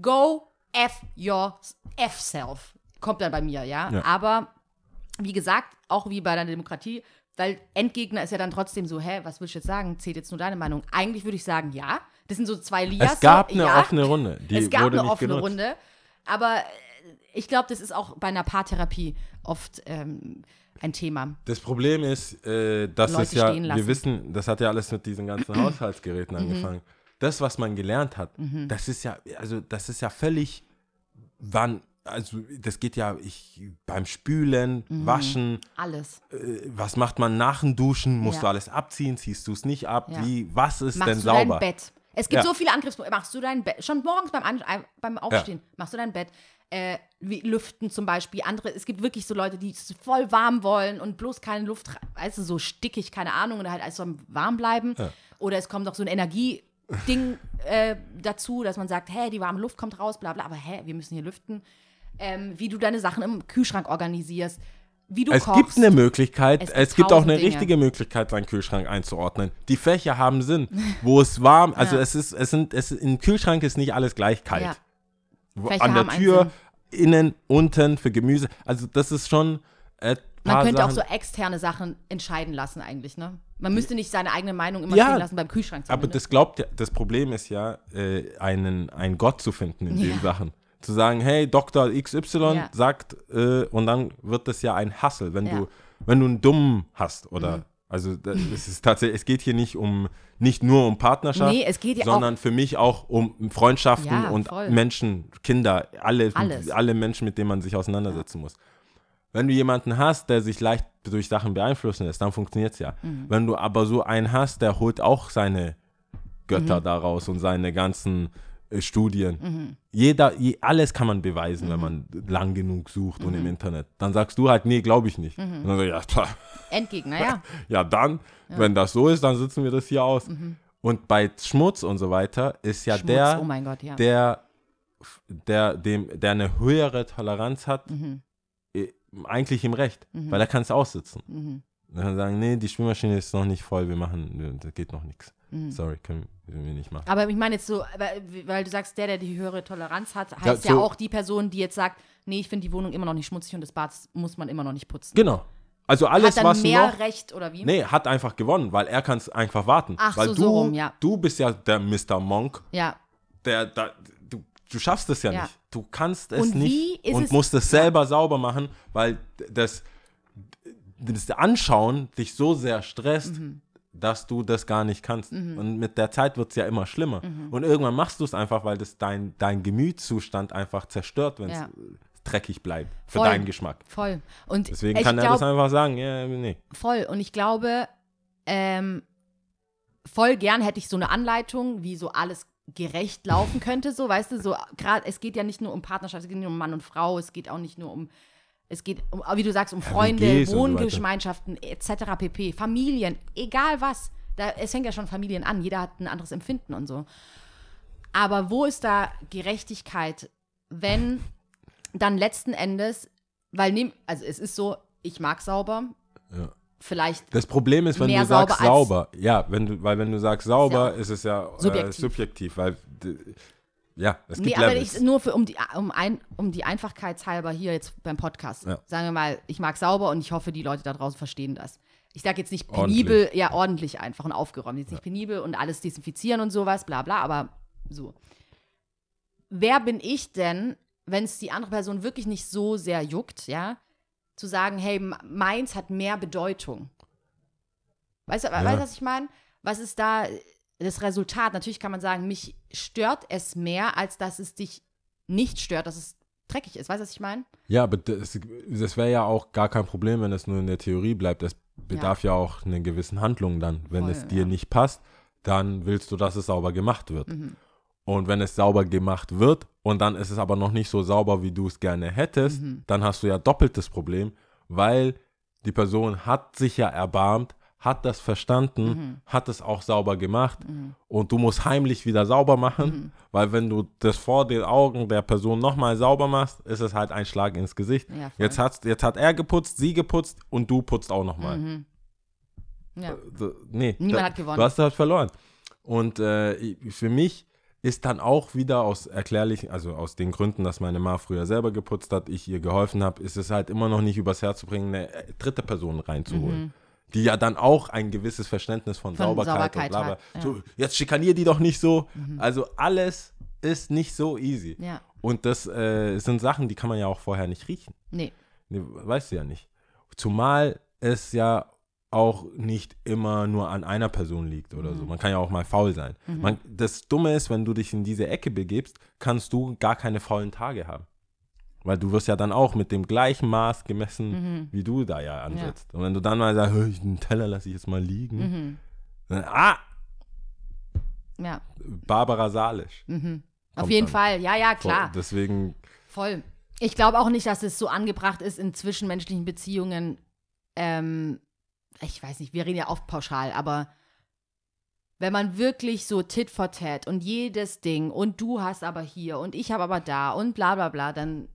go F your F self. Kommt dann bei mir, ja? Ja. Aber wie gesagt, auch wie bei der Demokratie, weil Endgegner ist ja dann trotzdem so, hä, was willst du jetzt sagen? Zählt jetzt nur deine Meinung? Eigentlich würde ich sagen, ja. Das sind so zwei Lias. Es gab eine ja. offene Runde. Die es gab wurde eine nicht offene genutzt. Runde. Aber äh, ich glaube, das ist auch bei einer Paartherapie oft ähm, ein Thema. Das Problem ist, äh, dass Leute es ja, wir wissen, das hat ja alles mit diesen ganzen Haushaltsgeräten Mhm. angefangen. Das, was man gelernt hat, das ist ja, also das ist ja völlig, wann, also das geht ja ich, beim Spülen, Mhm. Waschen, Alles. äh, was macht man nach dem Duschen, musst Ja. du alles abziehen, ziehst du es nicht ab, Ja. wie, was ist Machst denn du sauber? dein Bett? Es gibt Ja. so viele Angriffspunkte. Machst du dein Bett? Schon morgens beim, An ein- beim Aufstehen. Machst du dein Bett? Äh, wie Lüften zum Beispiel. Andere, es gibt wirklich so Leute, die es voll warm wollen und bloß keine Luft, weißt du, so stickig, keine Ahnung, oder halt alles so warm bleiben. Ja. Oder es kommt noch so ein Energieding äh, dazu, dass man sagt, hä, die warme Luft kommt raus, bla bla, aber hä, wir müssen hier lüften. Ähm, wie du deine Sachen im Kühlschrank organisierst, wie du Es kochst. gibt eine Möglichkeit, Es es gibt auch eine Dinge. richtige Möglichkeit, deinen Kühlschrank einzuordnen. Die Fächer haben Sinn, wo es warm, also Ja. es ist, es sind, es, im Kühlschrank ist nicht alles gleich kalt. Ja. An der Tür. Innen, unten, für Gemüse. Also das ist schon äh, Man könnte auch Sachen, so externe Sachen entscheiden lassen eigentlich, ne? Man müsste nicht seine eigene Meinung immer Ja, stehen lassen beim Kühlschrank Aber zumindest. das glaubt ja, das Problem ist ja, äh, einen, einen Gott zu finden in Ja. den Sachen. Zu sagen, hey, Dr. XY Ja. sagt, äh, und dann wird das ja ein Hassel, wenn. Mhm. du, wenn du einen Dummen hast oder also es ist tatsächlich, es geht hier nicht um nicht nur um Partnerschaft, Nee, es geht ja sondern für mich auch um Freundschaften Ja, und voll. Menschen, Kinder, alle, Alles. alle Menschen, mit denen man sich auseinandersetzen muss. Wenn du jemanden hast, der sich leicht durch Sachen beeinflussen lässt, dann funktioniert es ja. Mhm. Wenn du aber so einen hast, der holt auch seine Götter Mhm. daraus und seine ganzen äh, Studien. Jeder, je, alles kann man beweisen, Mhm. wenn man lang genug sucht und im Internet. Dann sagst du halt, nee, glaube ich nicht. Mhm. Und dann ich, ja. Endgegner, ja. Ja, dann, wenn das so ist, dann sitzen wir das hier aus. Und bei Schmutz und so weiter ist ja Mhm. Schmutz, der, oh mein Gott, ja. der, der, dem, der eine höhere Toleranz hat, Mhm. eh, eigentlich im Recht, weil er kann es aussitzen. Mhm. Dann kann sagen, nee, die Spülmaschine ist noch nicht voll, wir machen, das geht noch nichts. Mhm. Sorry, können wir nicht machen. Aber ich meine jetzt so, weil, weil du sagst, der, der die höhere Toleranz hat, heißt Ja, ja, so- auch die Person, die jetzt sagt, nee, ich finde die Wohnung immer noch nicht schmutzig und das Bad muss man immer noch nicht putzen. Genau. Also alles, hat dann was mehr noch, Recht oder wie? nee, hat einfach gewonnen, weil er kann es einfach warten. Ach, weil so, du, so rum, ja. du bist ja der Mr. Monk, Ja, der, da, du, du schaffst es ja, Ja. nicht. Du kannst es Und wie nicht und es- musst es selber sauber machen, weil das, das Anschauen dich so sehr stresst, Mhm. Dass du das gar nicht kannst. Und mit der Zeit wird es ja immer schlimmer. Mhm. Und irgendwann machst du es einfach, weil das dein, dein Gemütszustand einfach zerstört, wenn es Ja. dreckig bleibt für Voll. deinen Geschmack. voll. Und Deswegen kann er glaub, das einfach sagen, ja, nee. Voll. Und ich glaube, ähm, voll gern hätte ich so eine Anleitung, wie so alles gerecht laufen könnte, so, weißt du, so gerade, es geht ja nicht nur um Partnerschaft, es geht nicht nur um Mann und Frau, es geht auch nicht nur um, es geht, um, wie du sagst, um Freunde, WGs und so. Wohngemeinschaften etc. pp, Familien, egal was. Da, es fängt ja schon Familien an, jeder hat ein anderes Empfinden und so. Aber wo ist da Gerechtigkeit, wenn dann letzten Endes, weil nehm, also es ist so, ich mag sauber, Ja. vielleicht Das Problem ist, wenn du sagst sauber ja, wenn du, weil wenn du sagst sauber, Ist ja ist es ja äh, subjektiv. subjektiv, weil ja, es gibt Nee, aber Levels. ich, nur für, um, die, um, ein, um die Einfachkeitshalber hier jetzt beim Podcast. Ja. Sagen wir mal, ich mag sauber und ich hoffe, die Leute da draußen verstehen das. Ich sage jetzt nicht Ordentlich. penibel, ja, ordentlich einfach und aufgeräumt. Jetzt nicht penibel und alles desinfizieren und sowas, bla bla, aber so. Wer bin ich denn, wenn es die andere Person wirklich nicht so sehr juckt, ja, zu sagen, hey, meins hat mehr Bedeutung? Weißt du, Ja. weißt du, was ich meine? Was ist da das Resultat? Natürlich kann man sagen, mich stört es mehr, als dass es dich nicht stört, dass es dreckig ist. Weißt du, was ich meine? Ja, aber das, das wäre ja auch gar kein Problem, wenn es nur in der Theorie bleibt. Es bedarf ja, auch einer gewissen Handlung dann. Wenn Voll, es dir ja. nicht passt, dann willst du, dass es sauber gemacht wird. Mhm. Und wenn es sauber gemacht wird und dann ist es aber noch nicht so sauber, wie du es gerne hättest, Mhm. dann hast du ja doppeltes Problem, weil die Person hat sich ja erbarmt, hat das verstanden, Mhm. hat es auch sauber gemacht und du musst heimlich wieder sauber machen, Mhm. weil wenn du das vor den Augen der Person nochmal sauber machst, ist es halt ein Schlag ins Gesicht. Ja, jetzt, hat's, jetzt hat er geputzt, sie geputzt und du putzt auch nochmal. Mhm. Ja. So, nee, Niemand hat gewonnen. Du hast halt verloren. Und äh, für mich ist dann auch wieder aus erklärlichen, also aus den Gründen, dass meine Ma früher selber geputzt hat, ich ihr geholfen habe, ist es halt immer noch nicht übers Herz zu bringen, eine äh, dritte Person reinzuholen. Die ja dann auch ein gewisses Verständnis von, Von Sauberkeit, Sauberkeit und bla bla. ja. So, jetzt schikanier die doch nicht so. Also alles ist nicht so easy. Ja. Und das äh, sind Sachen, die kann man ja auch vorher nicht riechen. Nee. Nee, weißt du ja nicht. Zumal es ja auch nicht immer nur an einer Person liegt oder Mhm. so. Man kann ja auch mal faul sein. Man, das Dumme ist, wenn du dich in diese Ecke begibst, kannst du gar keine faulen Tage haben. Weil du wirst ja dann auch mit dem gleichen Maß gemessen, Mhm. wie du da ja ansetzt. Und wenn du dann mal sagst, "Hö, den Teller lasse ich jetzt mal liegen, Mhm. dann, ah, Ja. Barbara Salisch. Mhm. Auf jeden. Fall. Ja, ja, klar. Deswegen, Voll. Ich glaube auch nicht, dass es so angebracht ist in zwischenmenschlichen Beziehungen. Ähm, ich weiß nicht, wir reden ja oft pauschal, aber wenn man wirklich so Tit for Tat und jedes Ding und du hast aber hier und ich habe aber da und bla bla bla, dann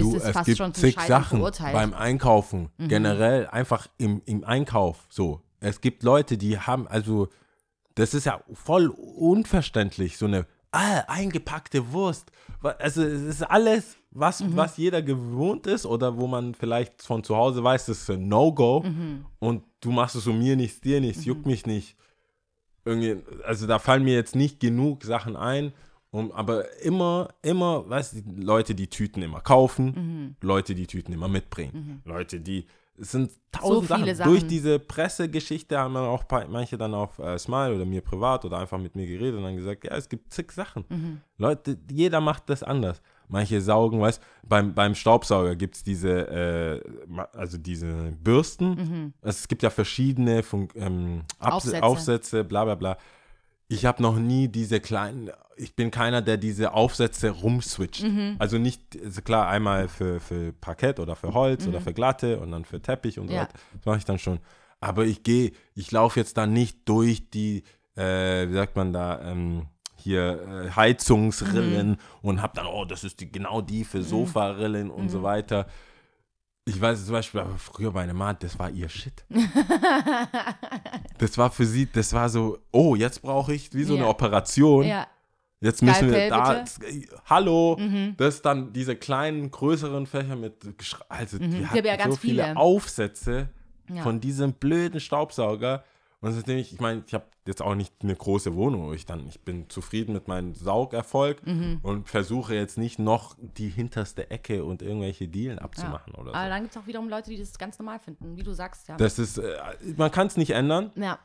du, es, es fast gibt zig Sachen verurteilt. beim Einkaufen, generell einfach im, im Einkauf so. Es gibt Leute, die haben, also, das ist ja voll unverständlich, so eine ah, eingepackte Wurst. Also es ist alles, was, Mhm. was jeder gewohnt ist oder wo man vielleicht von zu Hause weiß, das ist ein No-Go Mhm. und du machst es so mir nichts, dir nichts, juckt mich nicht. Irgendwie, also da fallen mir jetzt nicht genug Sachen ein, um, aber immer, immer, weißt du, die Leute, die Tüten immer kaufen, Mhm. Leute, die Tüten immer mitbringen, Leute, die, es sind tausend viele Sachen. Durch Sachen. diese Pressegeschichte haben dann auch manche dann auf äh, Smile oder mir privat oder einfach mit mir geredet und dann gesagt, ja, es gibt zig Sachen. Mhm. Leute, jeder macht das anders. Manche saugen, weißt beim, beim Staubsauger gibt es diese, äh, also diese Bürsten. Es gibt ja verschiedene Fun ähm, Aufsätze. Aufsätze, bla bla bla. Ich habe noch nie diese kleinen, ich bin keiner, der diese Aufsätze rumswitcht. Also nicht, also klar, einmal für, für Parkett oder für Holz oder für Glatte und dann für Teppich und so weiter. Das mache ich dann schon. Aber ich gehe, ich laufe jetzt da nicht durch die, äh, wie sagt man da, ähm, hier äh, Heizungsrillen und habe dann, oh, das ist die, genau die für Sofarillen und so weiter. Ich weiß zum Beispiel, aber früher meine Mama, das war ihr Shit. das war für sie, das war so, oh, jetzt brauche ich wie so eine Ja. Operation. ja, Jetzt müssen wir Skalpell, da, hallo, Mhm. das dann diese kleinen, größeren Fächer mit, also Mhm. wir Ich hatten habe ja ganz so viele viele. Aufsätze Ja. von diesem blöden Staubsauger. Und seitdem ich, ich meine, ich habe jetzt auch nicht eine große Wohnung, wo ich dann, ich bin zufrieden mit meinem Saugerfolg Mhm. und versuche jetzt nicht noch die hinterste Ecke und irgendwelche Dielen abzumachen oder aber so. dann gibt es auch wiederum Leute, die das ganz normal finden, wie du sagst, ja. Das ist, äh, man kann es nicht ändern, ja,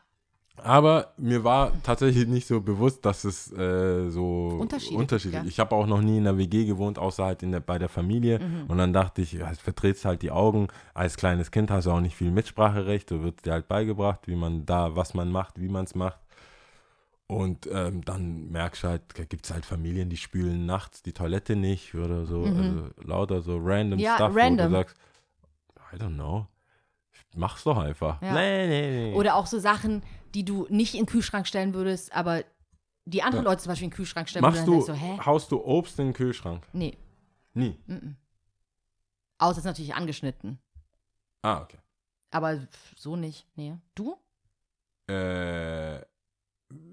aber mir war tatsächlich nicht so bewusst, dass es äh, so Unterschiedlich, unterschiedlich ja. Ich habe auch noch nie in der WG gewohnt, außer halt in der, bei der Familie. Mhm. Und dann dachte ich, ja, verdrehst halt die Augen. Als kleines Kind hast du auch nicht viel Mitspracherecht. Du wird dir halt beigebracht, wie man da, was man macht, wie man es macht. Und ähm, dann merkst du halt, da gibt es halt Familien, die spülen nachts die Toilette nicht oder so. Also lauter so random Mhm. Ja, Stuff, wo random. du sagst, I don't know. Mach's doch einfach. Ja. Nee, nee, nee. Oder auch so Sachen, die du nicht in den Kühlschrank stellen würdest, aber die andere Ja. Leute zum Beispiel in den Kühlschrank stellen Machst würden. du, du, hä? haust du Obst in den Kühlschrank? Nee. Nie. Mhm. Außer es ist natürlich angeschnitten. Ah, okay. Aber so nicht. Nee. Du? Äh,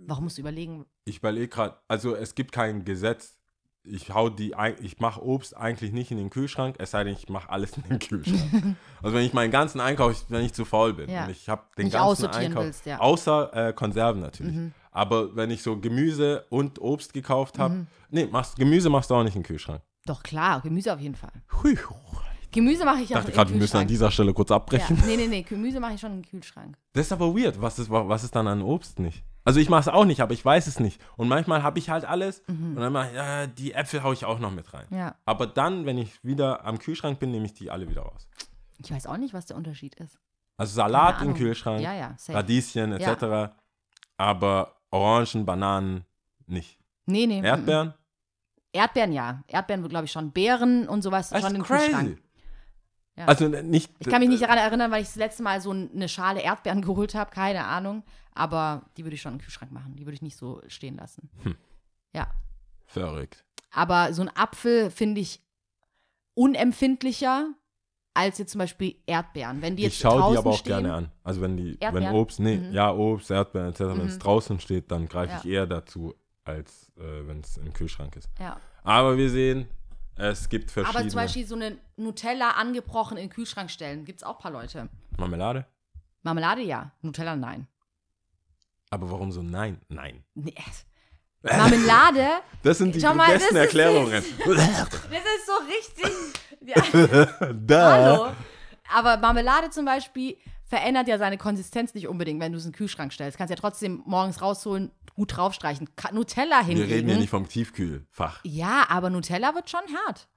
Warum musst du überlegen? ich überlege gerade, also es gibt kein Gesetz. Ich hau die, ich mache Obst eigentlich nicht in den Kühlschrank, es sei denn, ich mache alles in den Kühlschrank. also wenn ich meinen ganzen Einkauf, wenn ich zu faul bin Ja. und ich habe den Nicht ganzen Einkauf, willst, ja. außer äh, Konserven natürlich. Mhm. Aber wenn ich so Gemüse und Obst gekauft habe, Mhm. nee, machst, Gemüse machst du auch nicht in den Kühlschrank. Doch, klar, Gemüse auf jeden Fall. Hui, Gemüse mache ich ich auch dachte gerade, wir müssen an dieser Stelle kurz ja. abbrechen. Nee, nee, nee, Gemüse mache ich schon im Kühlschrank. Das ist aber weird. Was ist, was ist dann an Obst nicht? Also ich mache es auch nicht, aber ich weiß es nicht. Und manchmal habe ich halt alles und dann mache ich, ja, die Äpfel haue ich auch noch mit rein. Mhm. Ja. Aber dann, wenn ich wieder am Kühlschrank bin, nehme ich die alle wieder raus. Ich weiß auch nicht, was der Unterschied ist. Also Salat im. Kühlschrank, Ja, ja. Radieschen etc. Aber Orangen, Bananen nicht. Nee, nee. mm, mm. Erdbeeren? Erdbeeren, ja. Erdbeeren, glaube ich, schon. Beeren und sowas Das schon im crazy. Kühlschrank. Ja. Also nicht. Ich kann mich nicht daran erinnern, weil ich das letzte Mal so eine Schale Erdbeeren geholt habe, keine Ahnung. Aber die würde ich schon im Kühlschrank machen. Die würde ich nicht so stehen lassen. Hm. Ja. Verrückt. Aber so ein Apfel finde ich unempfindlicher als jetzt zum Beispiel Erdbeeren. Wenn die jetzt Ich schaue die aber auch stehen, gerne an. Also wenn die, wenn Erdbeeren? Obst, nee, Mhm. ja, Obst, Erdbeeren etc., wenn es Mhm. draußen steht, dann greife ich Ja. eher dazu, als äh, wenn es im Kühlschrank ist. Ja. Aber wir sehen, es gibt verschiedene. Aber zum Beispiel so eine Nutella angebrochen in den Kühlschrank stellen, gibt es auch ein paar Leute. Marmelade? Marmelade ja, Nutella nein. Aber warum so nein? Nein. Nee. Marmelade, Das sind die Schau mal, besten das ist- Erklärungen. das ist so richtig. Ja, da. hallo. Aber Marmelade zum Beispiel verändert ja seine Konsistenz nicht unbedingt, wenn du es in den Kühlschrank stellst. Kannst ja trotzdem morgens rausholen, gut draufstreichen. Nutella Wir hingegen. reden ja nicht vom Tiefkühlfach. ja, aber Nutella wird schon hart.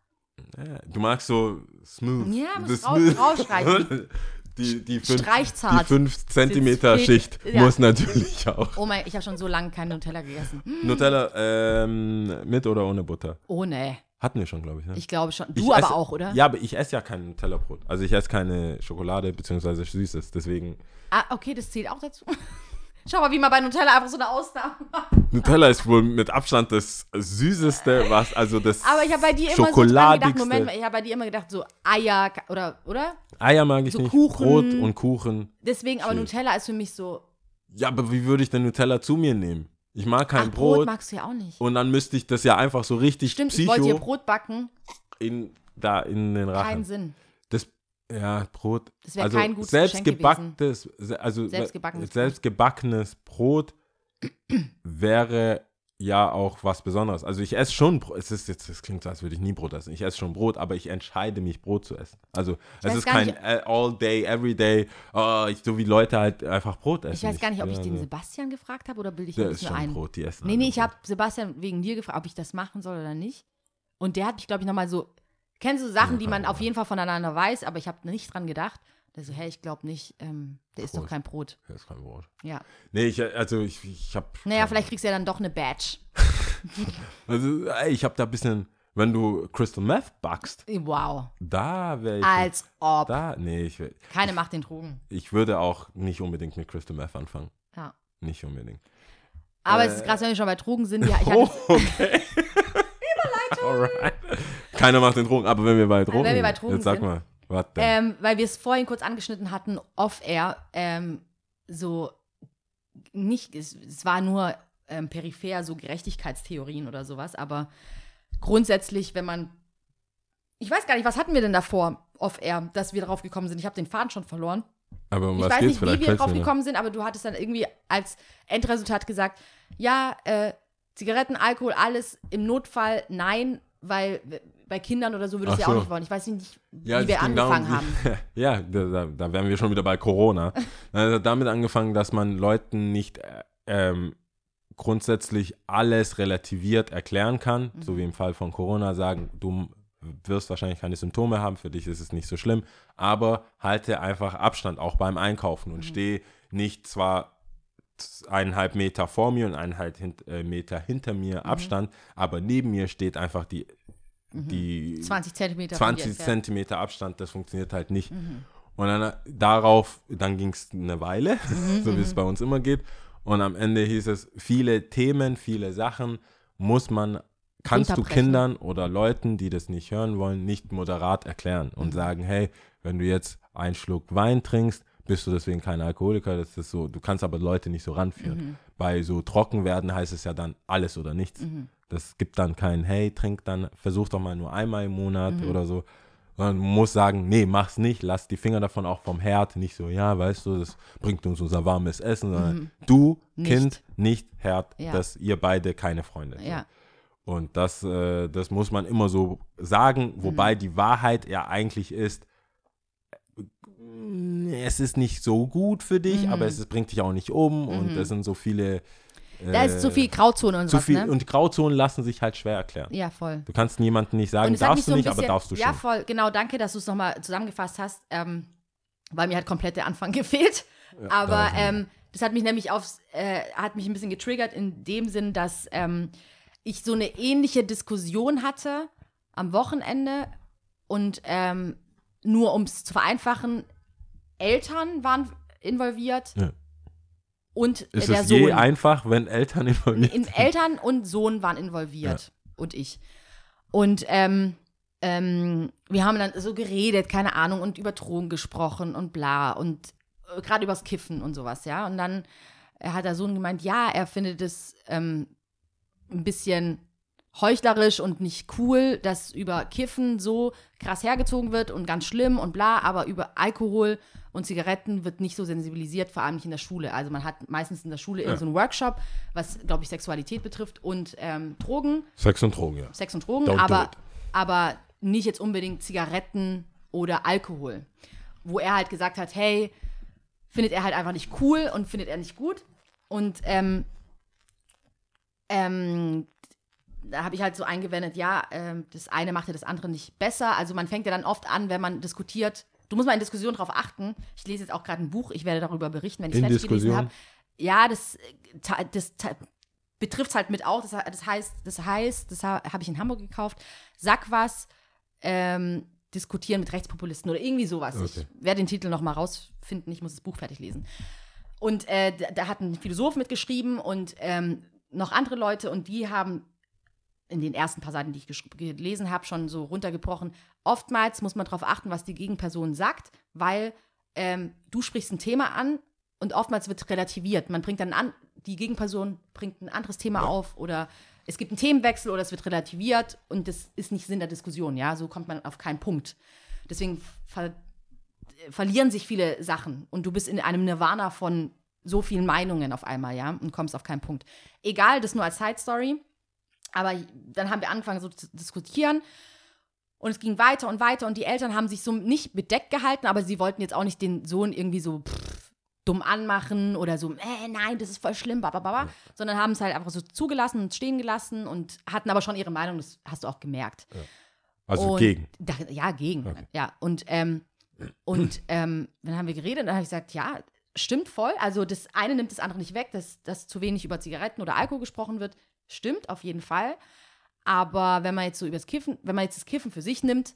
Ja, Du magst so smooth. Ja, muss Das raus- smooth. rausstreichen. Die, die, fünf, die Streichzart. 5 Zentimeter Schicht ja. muss natürlich auch. Oh mein, ich habe schon so lange kein Nutella gegessen. Nutella ähm, mit oder ohne Butter? Oh ne, Hatten wir schon, glaube ich. Ne? ich glaube schon. Ich Du aber esse- auch, oder? Ja, aber ich esse ja kein Nutella-Brot. Also ich esse keine Schokolade bzw. Süßes. Deswegen. Ah, okay, das zählt auch dazu. Schau mal, wie man bei Nutella einfach so eine Ausnahme macht. Nutella ist wohl mit Abstand das süßeste, was, also das Aber ich habe bei dir immer so dran gedacht, Moment ich habe bei dir immer gedacht, so Eier oder, oder? Eier mag ich so nicht. Kuchen. Brot und Kuchen. Deswegen, aber Schwierig. Nutella ist für mich so. Ja, aber wie würde ich denn Nutella zu mir nehmen? Ich mag kein Ach, Brot, Brot. magst du ja auch nicht. und dann müsste ich das ja einfach so richtig Stimmt, ich psycho wollte dir Brot backen, in, da in den Rachen. keinen Sinn. Das, ja, Brot. Das wäre also kein gutes Geschenk selbstgebacktes, se- also Selbstgebackenes Brot. selbstgebackenes Brot wäre ja auch was Besonderes. Also ich esse schon, es ist jetzt, es klingt so, als würde ich nie Brot essen. Ich esse schon Brot, aber ich entscheide mich, Brot zu essen. Also es weiß ist kein nicht- äh, all day, every day, oh, ich, so wie Leute halt einfach Brot essen. Ich weiß gar nicht, ob ich den. Sebastian gefragt habe oder bilde ich mir das nur ein. Brot, die essen Nee, nee, ich habe Sebastian wegen dir gefragt, ob ich das machen soll oder nicht. Und der hat mich, glaube ich, nochmal so. Kennst du Sachen, die man auf jeden Fall voneinander weiß, aber ich habe nicht dran gedacht. Der so, hey, ich glaube nicht, ähm, der ist doch Brot. kein Brot. Das ist kein Brot. Ja. Nee, ich, also ich, ich habe Naja, vielleicht kriegst du ja dann doch eine Badge. Also, ey, ich habe da ein bisschen, wenn du Crystal Meth backst, Wow. da wäre ich. Als ob. Da, nee, ich, Keine Macht den Drogen. ich würde auch nicht unbedingt mit Crystal Meth anfangen. Ja. Nicht unbedingt. Aber es ist krass, wenn wir schon bei Drogen sind. Ja, ich Oh, okay. Alright. Keiner macht den Drogen, aber wenn wir bei Drogen, wir bei Drogen jetzt sag sind. mal, denn? ähm, weil wir es vorhin kurz angeschnitten hatten, off-air, ähm, so nicht, es, es war nur ähm, peripher, so Gerechtigkeitstheorien oder sowas, aber grundsätzlich, wenn man, ich weiß gar nicht, was hatten wir denn davor, off-air, dass wir drauf gekommen sind? Ich habe den Faden schon verloren. aber um Ich was weiß geht's nicht, wie wir drauf gekommen sind, aber du hattest dann irgendwie als Endresultat gesagt, ja, äh, Zigaretten, Alkohol, alles im Notfall nein, weil bei Kindern oder so würde ich Ach ja auch so. nicht wollen. Ich weiß nicht, wie Ja, es wir darum, angefangen wie- haben. ja, da, da, wären wir schon wieder bei Corona. Er damit angefangen, dass man Leuten nicht äh, ähm, grundsätzlich alles relativiert erklären kann, Mhm. so wie im Fall von Corona sagen, du wirst wahrscheinlich keine Symptome haben, für dich ist es nicht so schlimm, aber halte einfach Abstand, auch beim Einkaufen Mhm. und stehe nicht zwar eineinhalb Meter vor mir und eineinhalb äh, Meter hinter mir Mhm. Abstand, aber neben mir steht einfach die, die 20 Zentimeter. von dir 20 entfernt. Zentimeter Abstand, das funktioniert halt nicht. Mhm. Und dann darauf, dann ging es eine Weile, Mhm, so wie es bei uns immer geht. Und am Ende hieß es, viele Themen, viele Sachen muss man, kannst du. Kindern oder Leuten, die das nicht hören wollen, nicht moderat erklären und Mhm. sagen, hey, wenn du jetzt einen Schluck Wein trinkst, bist du deswegen kein Alkoholiker. Das ist so, du kannst aber Leute nicht so ranführen. Mhm. Bei so trocken werden heißt es ja dann alles oder nichts. Das gibt dann kein, hey, trink dann, versuch doch mal nur einmal im Monat Mhm. oder so. Man muss sagen, nee, mach's nicht, lass die Finger davon auch vom Herd. Nicht so, ja, weißt du, das bringt uns unser warmes Essen, sondern du, Mhm. Nicht. Kind, nicht Herd, Ja. dass ihr beide keine Freunde seid. Ja. Und das, äh, das muss man immer so sagen, wobei Mhm. die Wahrheit ja eigentlich ist, äh, es ist nicht so gut für dich, Mhm. aber es ist, bringt dich auch nicht um und es sind so viele. Da ist zu viel Grauzone und zu was, viel ne? Und Grauzonen lassen sich halt schwer erklären. Ja, voll. Du kannst niemandem nicht sagen, darfst mich du so ein nicht, aber bisschen- darfst du Ja, schon. voll, genau, danke, dass du es nochmal zusammengefasst hast, ähm, weil mir hat komplett der Anfang gefehlt. Aber da ist er. ähm, das hat mich nämlich aufs, äh, hat mich ein bisschen getriggert in dem Sinn, dass ähm, ich so eine ähnliche Diskussion hatte am Wochenende und ähm, nur um es zu vereinfachen, Eltern waren involviert Ja. Und Ist der es je Sohn. einfach, wenn Eltern involviert In, sind? Eltern und Sohn waren involviert und ich. Und ähm, ähm, wir haben dann so geredet, keine Ahnung, und über Drogen gesprochen und bla und äh, gerade übers Kiffen und sowas, ja. Und dann hat der Sohn gemeint, ja, er findet es ähm, ein bisschen heuchlerisch und nicht cool, dass über Kiffen so krass hergezogen wird und ganz schlimm und bla, aber über Alkohol und Zigaretten wird nicht so sensibilisiert, vor allem nicht in der Schule. Also man hat meistens in der Schule ja. so einen Workshop, was, glaube ich, Sexualität betrifft und ähm, Drogen. Sex und Drogen, ja. Sex und Drogen, aber, aber nicht jetzt unbedingt Zigaretten oder Alkohol. Wo er halt gesagt hat, hey, findet er halt einfach nicht cool und findet er nicht gut. Und ähm, ähm, da habe ich halt so eingewendet, ja, äh, das eine macht ja das andere nicht besser. Also man fängt ja dann oft an, wenn man diskutiert. Du musst mal in Diskussion darauf achten. Ich lese jetzt auch gerade ein Buch, ich werde darüber berichten, wenn ich es fertig gelesen habe. Ja, das, das, das betrifft es halt mit auch. Das, das, heißt, das heißt, das habe ich in Hamburg gekauft. Sag was, ähm, diskutieren mit Rechtspopulisten oder irgendwie sowas. Okay. Ich werde den Titel noch mal rausfinden, ich muss das Buch fertig lesen. Und äh, da, da, hat ein Philosoph mitgeschrieben und ähm, noch andere Leute und die haben in den ersten paar Seiten, die ich gelesen habe, schon so runtergebrochen. Oftmals muss man darauf achten, was die Gegenperson sagt, weil ähm, du sprichst ein Thema an und oftmals wird relativiert. Man bringt dann an, die Gegenperson bringt ein anderes Thema ja. auf oder es gibt einen Themenwechsel oder es wird relativiert und das ist nicht Sinn der Diskussion, ja. So kommt man auf keinen Punkt. Deswegen ver verlieren sich viele Sachen und du bist in einem Nirvana von so vielen Meinungen auf einmal, ja, und kommst auf keinen Punkt. Egal, das nur als Side Story. Aber dann haben wir angefangen so zu diskutieren. Und es ging weiter und weiter und die Eltern haben sich so nicht bedeckt gehalten, aber sie wollten jetzt auch nicht den Sohn irgendwie so pff, dumm anmachen oder so, äh, nein, das ist voll schlimm, bababa, sondern haben es halt einfach so zugelassen und stehen gelassen und hatten aber schon ihre Meinung, das hast du auch gemerkt. Ja. Also und gegen? Da, ja, gegen. Okay. Ja, und, ähm, und ähm, dann haben wir geredet und dann habe ich gesagt, ja, stimmt voll. Also das eine nimmt das andere nicht weg, dass, dass zu wenig über Zigaretten oder Alkohol gesprochen wird, Stimmt, auf jeden Fall. Aber wenn man jetzt so übers Kiffen, wenn man jetzt das Kiffen für sich nimmt,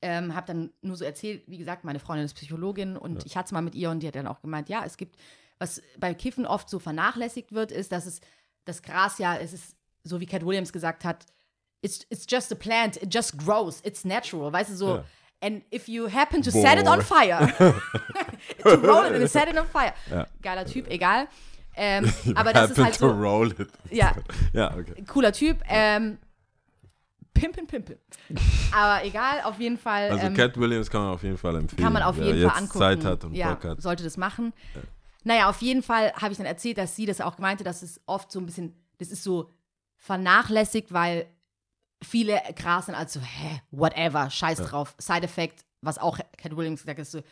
ähm, habe dann nur so erzählt, wie gesagt, meine Freundin ist Psychologin und ja. ich hatte es mal mit ihr und die hat dann auch gemeint, ja, es gibt, was bei Kiffen oft so vernachlässigt wird, ist, dass es das Gras ja, es ist, so wie Cat Williams gesagt hat, it's, it's just a plant, it just grows, it's natural, weißt du, so, ja. and if you happen to Boah. set it on fire, to roll it and set it on fire, ja. geiler Typ, egal, ähm, aber das ist halt so. roll it. Ja. ja, okay. Cooler Typ. Ähm, Pimpin, Pimpin. Aber egal, auf jeden Fall. Also ähm, Cat Williams kann man auf jeden Fall empfehlen. Kann man auf jeden Fall angucken. Zeit hat und ja, Bock hat. Sollte das machen. Ja. Naja, auf jeden Fall habe ich dann erzählt, dass sie das auch gemeinte, dass es oft so ein bisschen, das ist so vernachlässigt, weil viele grasen als so, hä, whatever, scheiß ja. drauf, Side-Effekt, was auch Cat Williams gesagt hat, ist so,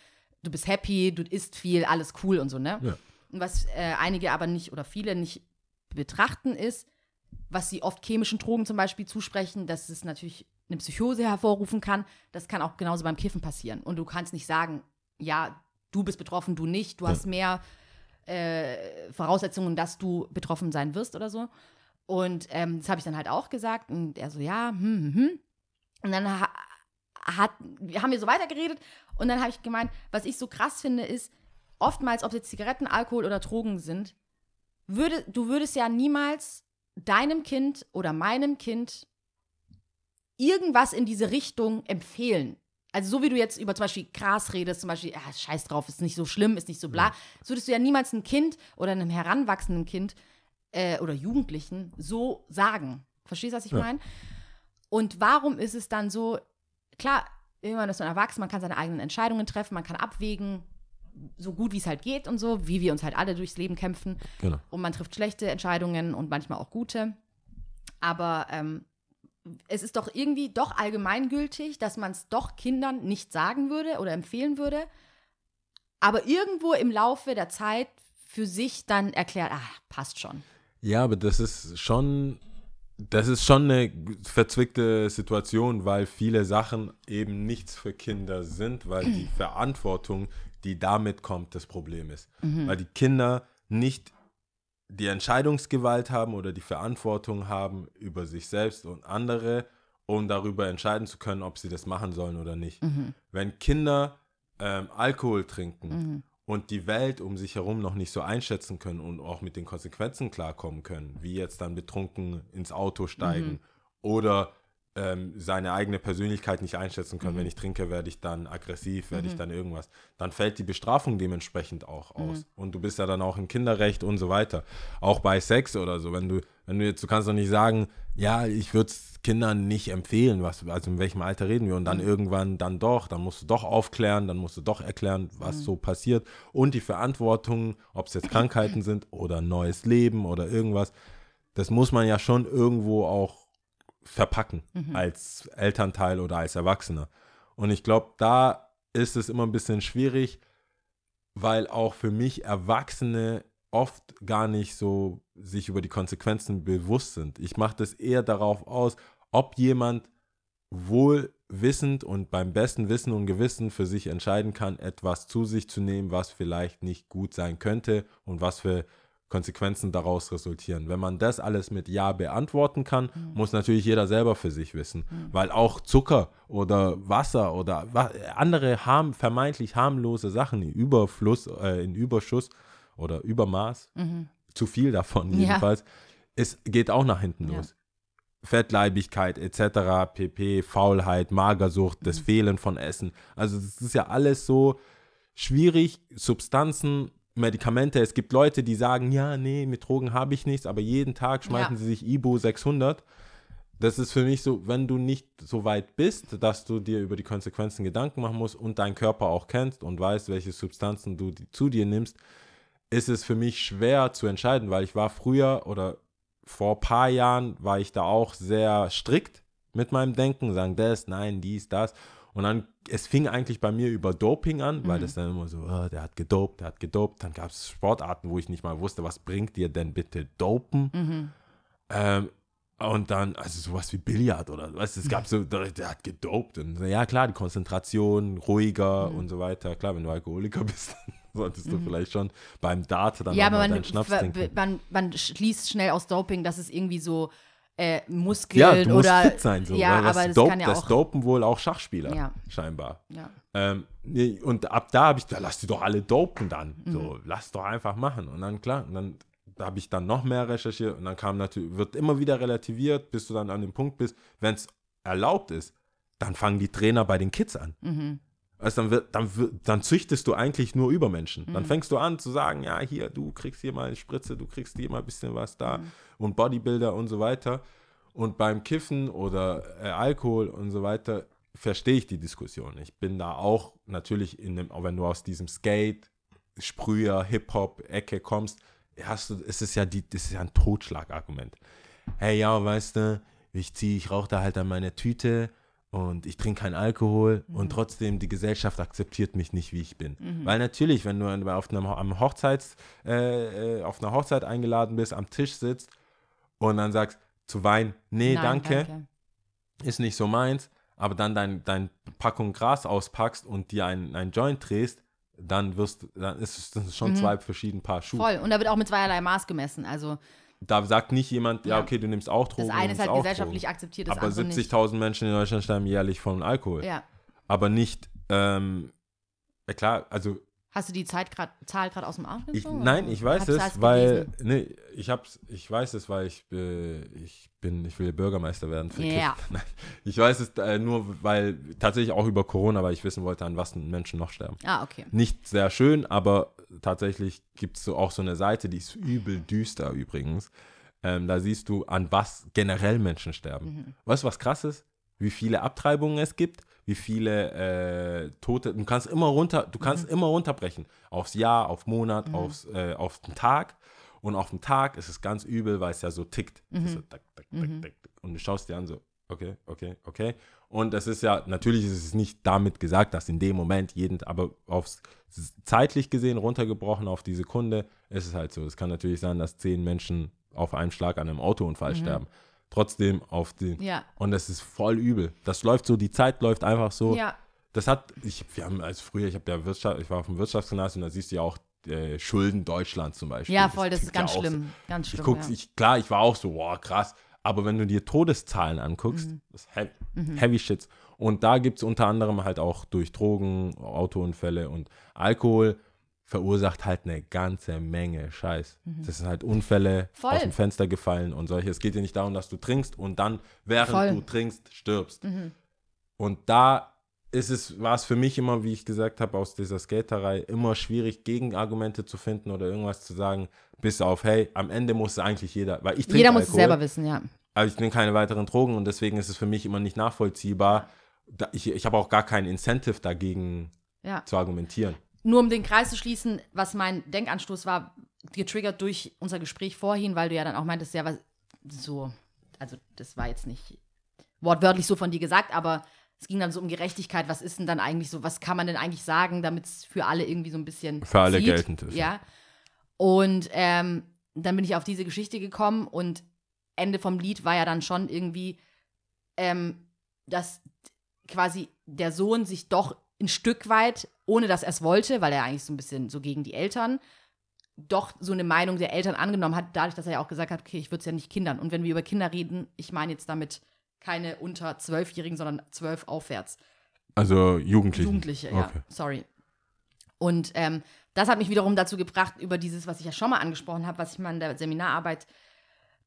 du bist happy, du isst viel, alles cool und so, ne? Ja was äh, einige aber nicht oder viele nicht betrachten, ist, was sie oft chemischen Drogen zum Beispiel zusprechen, dass es natürlich eine Psychose hervorrufen kann. Das kann auch genauso beim Kiffen passieren. Und du kannst nicht sagen, ja, du bist betroffen, du nicht, du ja. hast mehr äh, Voraussetzungen, dass du betroffen sein wirst oder so. Und ähm, das habe ich dann halt auch gesagt. Und er so, ja, hm, hm, hm. Und dann ha hat, haben wir so weitergeredet. Und dann habe ich gemeint, was ich so krass finde, ist, oftmals, ob es jetzt Zigaretten, Alkohol oder Drogen sind, würde, du würdest ja niemals deinem Kind oder meinem Kind irgendwas in diese Richtung empfehlen. Also so wie du jetzt über zum Beispiel Gras redest, zum Beispiel, ah, scheiß drauf, ist nicht so schlimm, ist nicht so bla, so würdest du ja niemals ein Kind oder einem heranwachsenden Kind äh, oder Jugendlichen so sagen. Verstehst du, was ich ja. meine? Und warum ist es dann so, klar, irgendwann ist man erwachsen, man kann seine eigenen Entscheidungen treffen, man kann abwägen, so gut wie es halt geht und so, wie wir uns halt alle durchs Leben kämpfen. Genau. Und man trifft schlechte Entscheidungen und manchmal auch gute. Aber ähm, es ist doch irgendwie doch allgemeingültig, dass man es doch Kindern nicht sagen würde oder empfehlen würde, aber irgendwo im Laufe der Zeit für sich dann erklärt, ah, passt schon. Ja, aber das ist schon, das ist schon eine verzwickte Situation, weil viele Sachen eben nichts für Kinder sind, weil die Verantwortung die damit kommt, das Problem ist. Mhm. Weil die Kinder nicht die Entscheidungsgewalt haben oder die Verantwortung haben über sich selbst und andere, um darüber entscheiden zu können, ob sie das machen sollen oder nicht. Mhm. Wenn Kinder ähm, Alkohol trinken mhm. und die Welt um sich herum noch nicht so einschätzen können und auch mit den Konsequenzen klarkommen können, wie jetzt dann betrunken ins Auto steigen mhm. oder ähm, seine eigene Persönlichkeit nicht einschätzen können. Wenn ich trinke, werde ich dann aggressiv, werde ich dann irgendwas. Dann fällt die Bestrafung dementsprechend auch aus. Und du bist ja dann auch im Kinderrecht und so weiter. Auch bei Sex oder so. Wenn du, wenn du jetzt, du kannst doch nicht sagen, ja, ich würde es Kindern nicht empfehlen, was, also in welchem Alter reden wir. Und dann irgendwann dann doch, dann musst du doch aufklären, dann musst du doch erklären, was so passiert. Und die Verantwortung, ob es jetzt Krankheiten sind oder neues Leben oder irgendwas, das muss man ja schon irgendwo auch verpacken als Elternteil oder als Erwachsener. Und ich glaube, da ist es immer ein bisschen schwierig, weil auch für mich Erwachsene oft gar nicht so sich über die Konsequenzen bewusst sind. Ich mache das eher darauf aus, ob jemand wohl wissend und beim besten Wissen und Gewissen für sich entscheiden kann, etwas zu sich zu nehmen, was vielleicht nicht gut sein könnte und was für Konsequenzen daraus resultieren. Wenn man das alles mit Ja beantworten kann, muss natürlich jeder selber für sich wissen, weil auch Zucker oder Wasser oder andere harm, vermeintlich harmlose Sachen in Überfluss, äh, in Überschuss oder Übermaß, zu viel davon Ja. jedenfalls, es geht auch nach hinten Ja. los. Fettleibigkeit etc., pp, Faulheit, Magersucht, das Fehlen von Essen. Also das ist ja alles so schwierig, Substanzen, Medikamente. Es gibt Leute, die sagen, ja, nee, mit Drogen habe ich nichts, aber jeden Tag schmeißen Ja. sie sich Ibu 600. Das ist für mich so, wenn du nicht so weit bist, dass du dir über die Konsequenzen Gedanken machen musst und deinen Körper auch kennst und weißt, welche Substanzen du zu dir nimmst, ist es für mich schwer zu entscheiden, weil ich war früher oder vor ein paar Jahren war ich da auch sehr strikt mit meinem Denken, sagen das, nein, dies, das. Und dann, es fing eigentlich bei mir über Doping an, weil das dann immer so, ah, der hat gedopt, der hat gedopt. Dann gab es Sportarten, wo ich nicht mal wusste, was bringt dir denn bitte Dopen? Ähm, und dann, also sowas wie Billard oder was, es gab so, der, der hat gedopt. Und ja, klar, die Konzentration, ruhiger und so weiter. Klar, wenn du Alkoholiker bist, dann solltest du vielleicht schon beim Dart dann Ja, aber man, man, man schließt schnell aus Doping, dass es irgendwie so äh, Muskeln Ja, du musst oder. fit sein. So, ja, weil das, aber das Dope, kann ja das auch. dopen wohl auch Schachspieler, Ja. scheinbar. Ja. Ähm, nee, und ab da habe ich, da lass die doch alle dopen dann. Mhm. So, lass doch einfach machen. Und dann, klar, und dann da habe ich dann noch mehr recherchiert und dann kam natürlich, wird immer wieder relativiert, bis du dann an dem Punkt bist, wenn es erlaubt ist, dann fangen die Trainer bei den Kids an. Mhm. Also dann, wird, dann, wird, dann züchtest du eigentlich nur Übermenschen. Mhm. Dann fängst du an zu sagen, ja, hier, du kriegst hier mal eine Spritze, du kriegst hier mal ein bisschen was da Mhm. und Bodybuilder und so weiter. Und beim Kiffen oder äh, Alkohol und so weiter verstehe ich die Diskussion. Ich bin da auch natürlich in dem, auch wenn du aus diesem Skate, Sprüher, Hip-Hop-Ecke kommst, hast du, es ist ja die, das ist ja ein Totschlagargument. Hey, ja, weißt du, ich ziehe, ich rauche da halt an meiner Tüte und ich trinke keinen Alkohol und trotzdem die Gesellschaft akzeptiert mich nicht, wie ich bin. Weil natürlich, wenn du auf, einem, am Hochzeits, äh, äh, auf einer Hochzeit eingeladen bist, am Tisch sitzt und dann sagst, zu Wein, nee, Nein, danke, ist nicht so meins, aber dann dein, dein Packung Gras auspackst und dir ein, ein Joint drehst, dann wirst dann ist es schon zwei verschiedene Paar Schuhe. Voll. Und da wird auch mit zweierlei Maß gemessen. Also Da sagt nicht jemand, ja, okay, du nimmst auch Drogen. das eine ist halt gesellschaftlich Drogen. akzeptiert, das Aber andere nicht. 70.000 Menschen in Deutschland sterben jährlich von Alkohol. Ja. Aber nicht, ähm, ja klar, also Hast du die Zeit grad, Zahl gerade aus dem Arsch gezogen, nein, ich weiß es, weil, nee, ich hab's, ich weiß es, weil ich, äh, ich bin, ich will Bürgermeister werden für Ja. Nein, ich weiß es äh, nur, weil tatsächlich auch über Corona, weil ich wissen wollte, an was Menschen noch sterben. Ah, okay. Nicht sehr schön, aber tatsächlich gibt es so auch so eine Seite, die ist übel düster übrigens. Ähm, da siehst du, an was generell Menschen sterben. Mhm. Weißt du, was krass ist? Wie viele Abtreibungen es gibt, wie viele äh, Tote. Du kannst immer runter, du kannst Mhm. immer runterbrechen. Aufs Jahr, auf Monat, aufs, äh, auf den Tag. Und auf dem Tag ist es ganz übel, weil es ja so tickt. Ist so tak, tak, tak, tak. Und du schaust dir an, so, okay, okay, okay. Und es ist ja, natürlich ist es nicht damit gesagt, dass in dem Moment jeden, aber aufs zeitlich gesehen runtergebrochen auf die Sekunde ist es halt so. Es kann natürlich sein, dass zehn Menschen auf einen Schlag an einem Autounfall sterben. Trotzdem auf den. Ja. Und das ist voll übel. Das läuft so, die Zeit läuft einfach so. Ja. Das hat, ich, wir haben als früher, ich habe ja Wirtschaft, ich war auf dem Wirtschaftsgymnasium, da siehst du ja auch äh, Schulden Deutschlands zum Beispiel. Ja, voll, das ist klingt ja ganz auch so. schlimm. Ganz Ich schlimm. guck, ja. ich, klar, ich war auch so, wow, krass. Aber wenn du dir Todeszahlen anguckst, Mhm. das ist heavy, heavy Shits. Und da gibt es unter anderem halt auch durch Drogen, Autounfälle und Alkohol verursacht halt eine ganze Menge Scheiß. Das sind halt Unfälle Voll. aus dem Fenster gefallen und solche. Es geht ja nicht darum, dass du trinkst und dann, während Voll. du trinkst, stirbst. Und da ist es, war es für mich immer, wie ich gesagt habe, aus dieser Skaterei immer schwierig, Gegenargumente zu finden oder irgendwas zu sagen, bis auf, hey, am Ende muss eigentlich jeder, weil ich trinke Jeder muss es selber wissen, ja. aber ich nehme keine weiteren Drogen und deswegen ist es für mich immer nicht nachvollziehbar. Ich ich habe auch gar keinen Incentive dagegen ja. zu argumentieren. Nur um den Kreis zu schließen, was mein Denkanstoß war, getriggert durch unser Gespräch vorhin, weil du ja dann auch meintest, ja, was so, also das war jetzt nicht wortwörtlich so von dir gesagt, aber es ging dann so um Gerechtigkeit. Was ist denn dann eigentlich so, was kann man denn eigentlich sagen, damit es für alle irgendwie so ein bisschen Für alle zieht? geltend ist, Ja. Und ähm, dann bin ich auf diese Geschichte gekommen und Ende vom Lied war ja dann schon irgendwie, ähm, dass quasi der Sohn sich doch ein Stück weit, ohne dass er es wollte, weil er eigentlich so ein bisschen so gegen die Eltern, doch so eine Meinung der Eltern angenommen hat, dadurch, dass er ja auch gesagt hat, okay, ich würde es ja nicht Kindern. Und wenn wir über Kinder reden, ich meine jetzt damit keine unter Zwölfjährigen, sondern zwölf aufwärts. Also Jugendliche. Jugendliche, ja. Okay. Sorry. Und ähm, das hat mich wiederum dazu gebracht, über dieses, was ich ja schon mal angesprochen habe, was ich mal in der Seminararbeit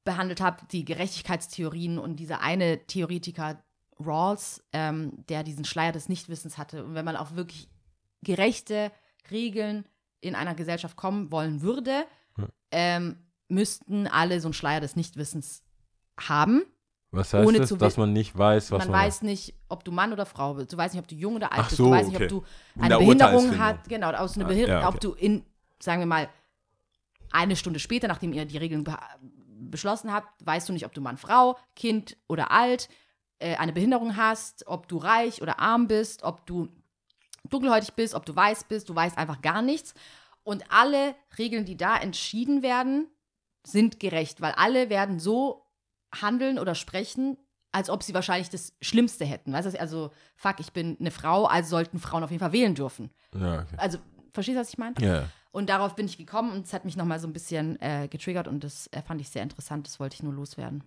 behandelt habe, die Gerechtigkeitstheorien und dieser eine Theoretiker Rawls, ähm, der diesen Schleier des Nichtwissens hatte. Und wenn man auf wirklich gerechte Regeln in einer Gesellschaft kommen wollen würde, ähm, müssten alle so einen Schleier des Nichtwissens haben. Was heißt Ohne das, zu dass man nicht weiß, was man man, weiß nicht, ob du Mann oder Frau bist. Du weißt nicht, ob du jung oder alt bist. so, du weißt nicht, okay. ob du In eine der Behinderung hast. Genau, aus einer Ah, Behinderung, ja, ob okay. du in, sagen wir mal, eine Stunde später, nachdem ihr die Regeln be beschlossen habt, weißt du nicht, ob du Mann, Frau, Kind oder alt, äh, eine Behinderung hast, ob du reich oder arm bist, ob du dunkelhäutig bist, ob du weiß bist, du weißt einfach gar nichts. Und alle Regeln, die da entschieden werden, sind gerecht, weil alle werden so handeln oder sprechen, als ob sie wahrscheinlich das Schlimmste hätten. Weißt du, also, fuck, ich bin eine Frau, also sollten Frauen auf jeden Fall wählen dürfen. Ja, okay. Also, verstehst du, was ich meine? Ja. Und darauf bin ich gekommen und es hat mich nochmal so ein bisschen äh, getriggert und das äh, fand ich sehr interessant. Das wollte ich nur loswerden.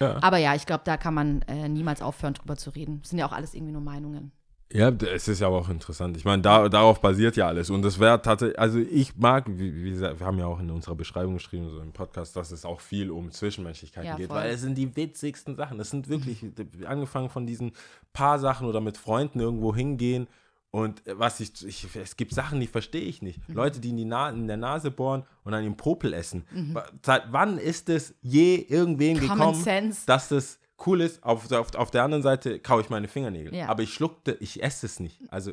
Ja. Aber ja, ich glaube, da kann man äh, niemals aufhören, drüber zu reden. Das sind ja auch alles irgendwie nur Meinungen. Ja, es ist ja aber auch interessant. Ich meine, da, darauf basiert ja alles. Und das wäre tatsächlich, also ich mag, wie, wie gesagt, wir haben ja auch in unserer Beschreibung geschrieben, so im Podcast, dass es auch viel um Zwischenmenschlichkeiten Ja, geht, voll. weil es sind die witzigsten Sachen. Das sind wirklich, angefangen von diesen paar Sachen oder mit Freunden irgendwo hingehen. Und äh, was ich, ich es gibt Sachen, die verstehe ich nicht. Mhm. Leute, die in, die Na in der Nase bohren und dann den Popel essen. Wa- Seit wann ist es je irgendwen Mhm. Common gekommen, sense. dass das cool ist? Auf, auf, auf der anderen Seite kaue ich meine Fingernägel. Ja. Aber ich schluckte, ich esse es nicht. Also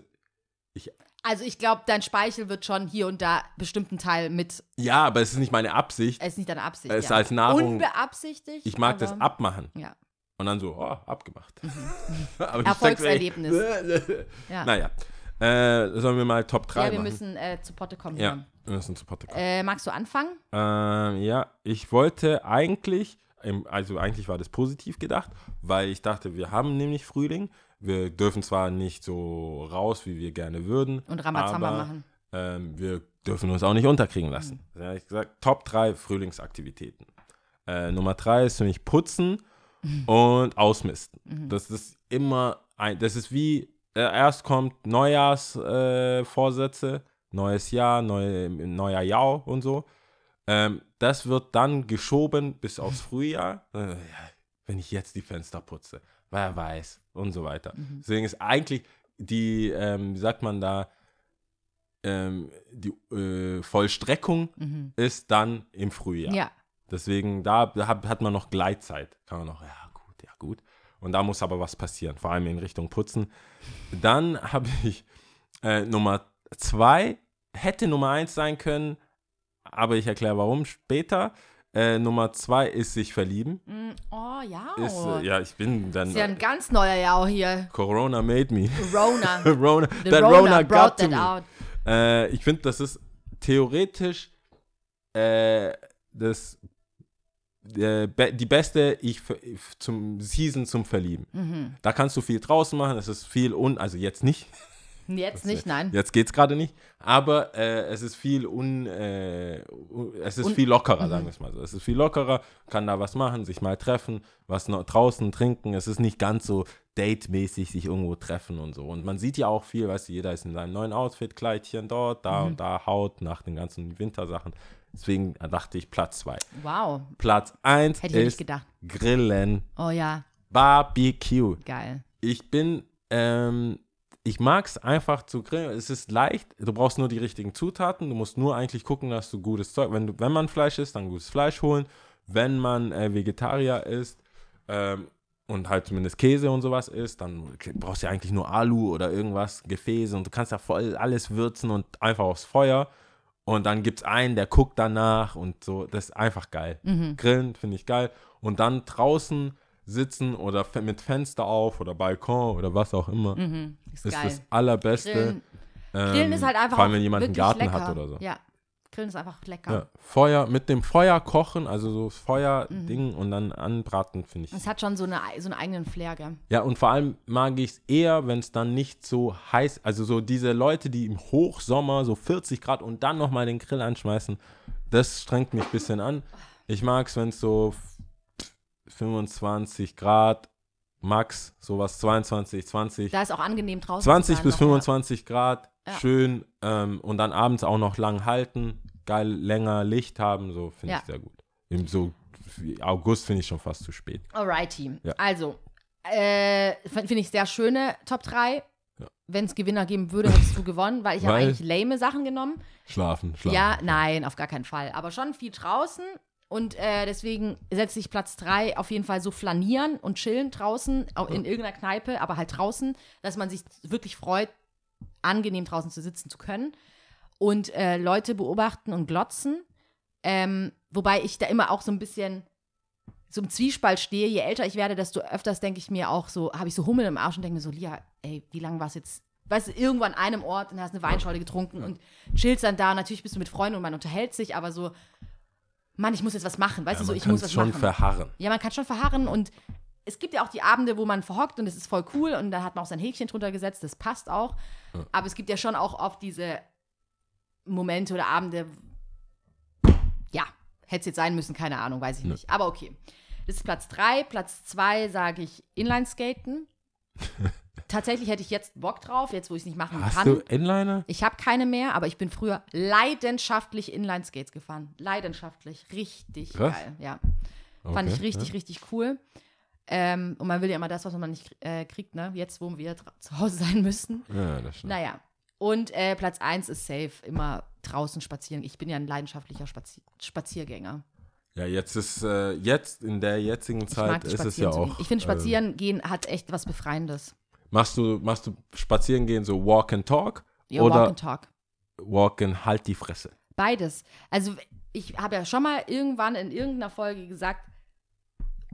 ich, Also ich glaube, dein Speichel wird schon hier und da bestimmten Teil mit, ja, aber es ist nicht meine Absicht. es ist nicht deine Absicht. Es ist ja. als Nahrung- Unbeabsichtigt. Ich mag das abmachen. Ja. Und dann so, oh, abgemacht. Aber ich Erfolgserlebnis. Ja. Naja. Äh, sollen wir mal Top 3 ja, wir machen? müssen äh, zu Potte kommen. ja, hier. wir müssen zu Potte kommen. Äh, magst du anfangen? Ähm, ja, ich wollte eigentlich, also eigentlich war das positiv gedacht, weil ich dachte, wir haben nämlich Frühling. Wir dürfen zwar nicht so raus, wie wir gerne würden. Und Ramazamba machen. Ähm, wir dürfen uns auch nicht unterkriegen lassen. Da habe ich gesagt, Top 3 Frühlingsaktivitäten. Äh, Nummer 3 ist für mich Putzen und Ausmisten. Das ist immer ein, das ist wie, äh, erst kommt Neujahrsvorsätze, äh, neues Jahr, neue, neuer Jahr und so. Ähm, das wird dann geschoben bis aufs Frühjahr. Äh, wenn ich jetzt die Fenster putze, wer weiß und so weiter. Deswegen ist eigentlich die, ähm, wie sagt man da, ähm, die äh, Vollstreckung ist dann im Frühjahr. Ja. Deswegen, da, hat, man noch Gleitzeit. Kann man noch, ja gut, ja gut. Und da muss aber was passieren, vor allem in Richtung Putzen. Dann habe ich äh, Nummer zwei, hätte Nummer eins sein können, aber ich erkläre warum später. Äh, Nummer zwei ist sich verlieben. Mm, Oh, ja. Ist, äh, ja, ich bin dann. ist ja ein ganz neuer Jahr hier. Corona made me. Rona. Rona, The that Rona, Rona brought that me. out. Äh, ich finde, das ist theoretisch äh, das, äh, die beste ich, zum Season zum Verlieben. Mhm. Da kannst du viel draußen machen, es ist viel un, also jetzt nicht Jetzt nicht, nein. Jetzt geht's gerade nicht, aber äh, es ist viel un, äh, es ist Un- viel lockerer, sagen wir es mal so. Es ist viel lockerer, kann da was machen, sich mal treffen, was noch draußen trinken. Es ist nicht ganz so datemäßig sich irgendwo treffen und so. Und man sieht ja auch viel, weißt du, jeder ist in seinem neuen Outfit, Kleidchen dort, da Mhm. und da, Haut nach den ganzen Wintersachen. Deswegen dachte ich Platz zwei. Wow. Platz eins Hätte ich ja nicht ist gedacht. Grillen, Oh ja, Barbecue. geil. Ich bin, ähm, ich mag es einfach zu grillen. Es ist leicht. Du brauchst nur die richtigen Zutaten. Du musst nur eigentlich gucken, dass du gutes Zeug. Wenn, du, wenn man Fleisch isst, dann gutes Fleisch holen. Wenn man äh, Vegetarier ist ähm, und halt zumindest Käse und sowas isst, dann brauchst du ja eigentlich nur Alu oder irgendwas, Gefäße und du kannst ja voll alles würzen und einfach aufs Feuer. Und dann gibt es einen, der guckt danach und so. Das ist einfach geil. Mhm. Grillen finde ich geil. Und dann draußen sitzen oder mit Fenster auf oder Balkon oder was auch immer. Mhm. Ist, Ist das allerbeste. Grillen, Ähm, Grillen ist halt einfach Vor allem, wenn jemand einen Garten lecker. hat oder so. Ja, Grillen ist einfach lecker. Ja, Feuer, mit dem Feuer kochen, also so Feuerding Mhm. und dann anbraten, finde ich. Es hat schon so, eine, so einen eigenen Flair, gell? Ja, und vor allem mag ich es eher, wenn es dann nicht so heiß, also so diese Leute, die im Hochsommer so 40 Grad und dann nochmal den Grill anschmeißen, das strengt mich ein bisschen an. Ich mag es, wenn es so 25 Grad, max, sowas 22, 20, Da ist auch angenehm draußen. 20 zu sein bis noch, 25 Grad, Ja. schön ähm, und dann abends auch noch lang halten, geil länger Licht haben, so finde Ja. ich sehr gut. Im so August finde ich schon fast zu spät. Ja. Alrighty. Ja. Also, äh, finde ich sehr schöne Top 3. Ja. Wenn es Gewinner geben würde, hättest du gewonnen, weil ich habe eigentlich lame Sachen genommen. Schlafen, schlafen. Ja, nein, auf gar keinen Fall. Aber schon viel draußen. Und äh, deswegen setze ich Platz 3 auf jeden Fall so flanieren und chillen draußen, auch in irgendeiner Kneipe, aber halt draußen, dass man sich wirklich freut, angenehm draußen zu sitzen zu können. Und äh, Leute beobachten und glotzen. Ähm, wobei ich da immer auch so ein bisschen so im Zwiespalt stehe. Je älter ich werde, desto öfters denke ich mir auch so, habe ich so Hummel im Arsch und denke mir so, Lia, ey, wie lange war es jetzt? Weißt du, irgendwo an einem Ort und hast eine Weinschorle getrunken und chillst dann da. Natürlich bist du mit Freunden und man unterhält sich, aber so, Mann, ich muss jetzt was machen. Weißt Ja, du, so, man ich muss was schon machen. verharren. Ja, man kann schon verharren und es gibt ja auch die Abende, wo man verhockt und es ist voll cool und dann hat man auch sein Häkchen drunter gesetzt, das passt auch. Aber es gibt ja schon auch oft diese Momente oder Abende, ja, hätte es jetzt sein müssen, keine Ahnung, weiß ich Nö. nicht. Aber okay. Das ist Platz 3. Platz 2 sage ich Inlineskaten. Tatsächlich hätte ich jetzt Bock drauf, jetzt wo ich es nicht machen Hast kann. du Inliner? Ich habe keine mehr, aber ich bin früher leidenschaftlich Inlineskates gefahren. Leidenschaftlich. Richtig Krass. geil, ja. Okay, Fand ich richtig, ja. richtig cool. Ähm, und man will ja immer das, was man nicht äh, kriegt, ne? Jetzt, wo wir zu Hause sein müssen. Ja, das stimmt. Naja. Und äh, Platz 1 ist safe, immer draußen spazieren. Ich bin ja ein leidenschaftlicher Spazi Spaziergänger. Ja, jetzt ist, äh, jetzt in der jetzigen Zeit ist es ja auch. Ich finde, äh, spazieren gehen hat echt was Befreiendes. Machst du, machst du spazieren gehen so Walk and Talk Ja, oder Walk and Talk. Walk and Halt die Fresse? Beides. Also ich habe ja schon mal irgendwann in irgendeiner Folge gesagt,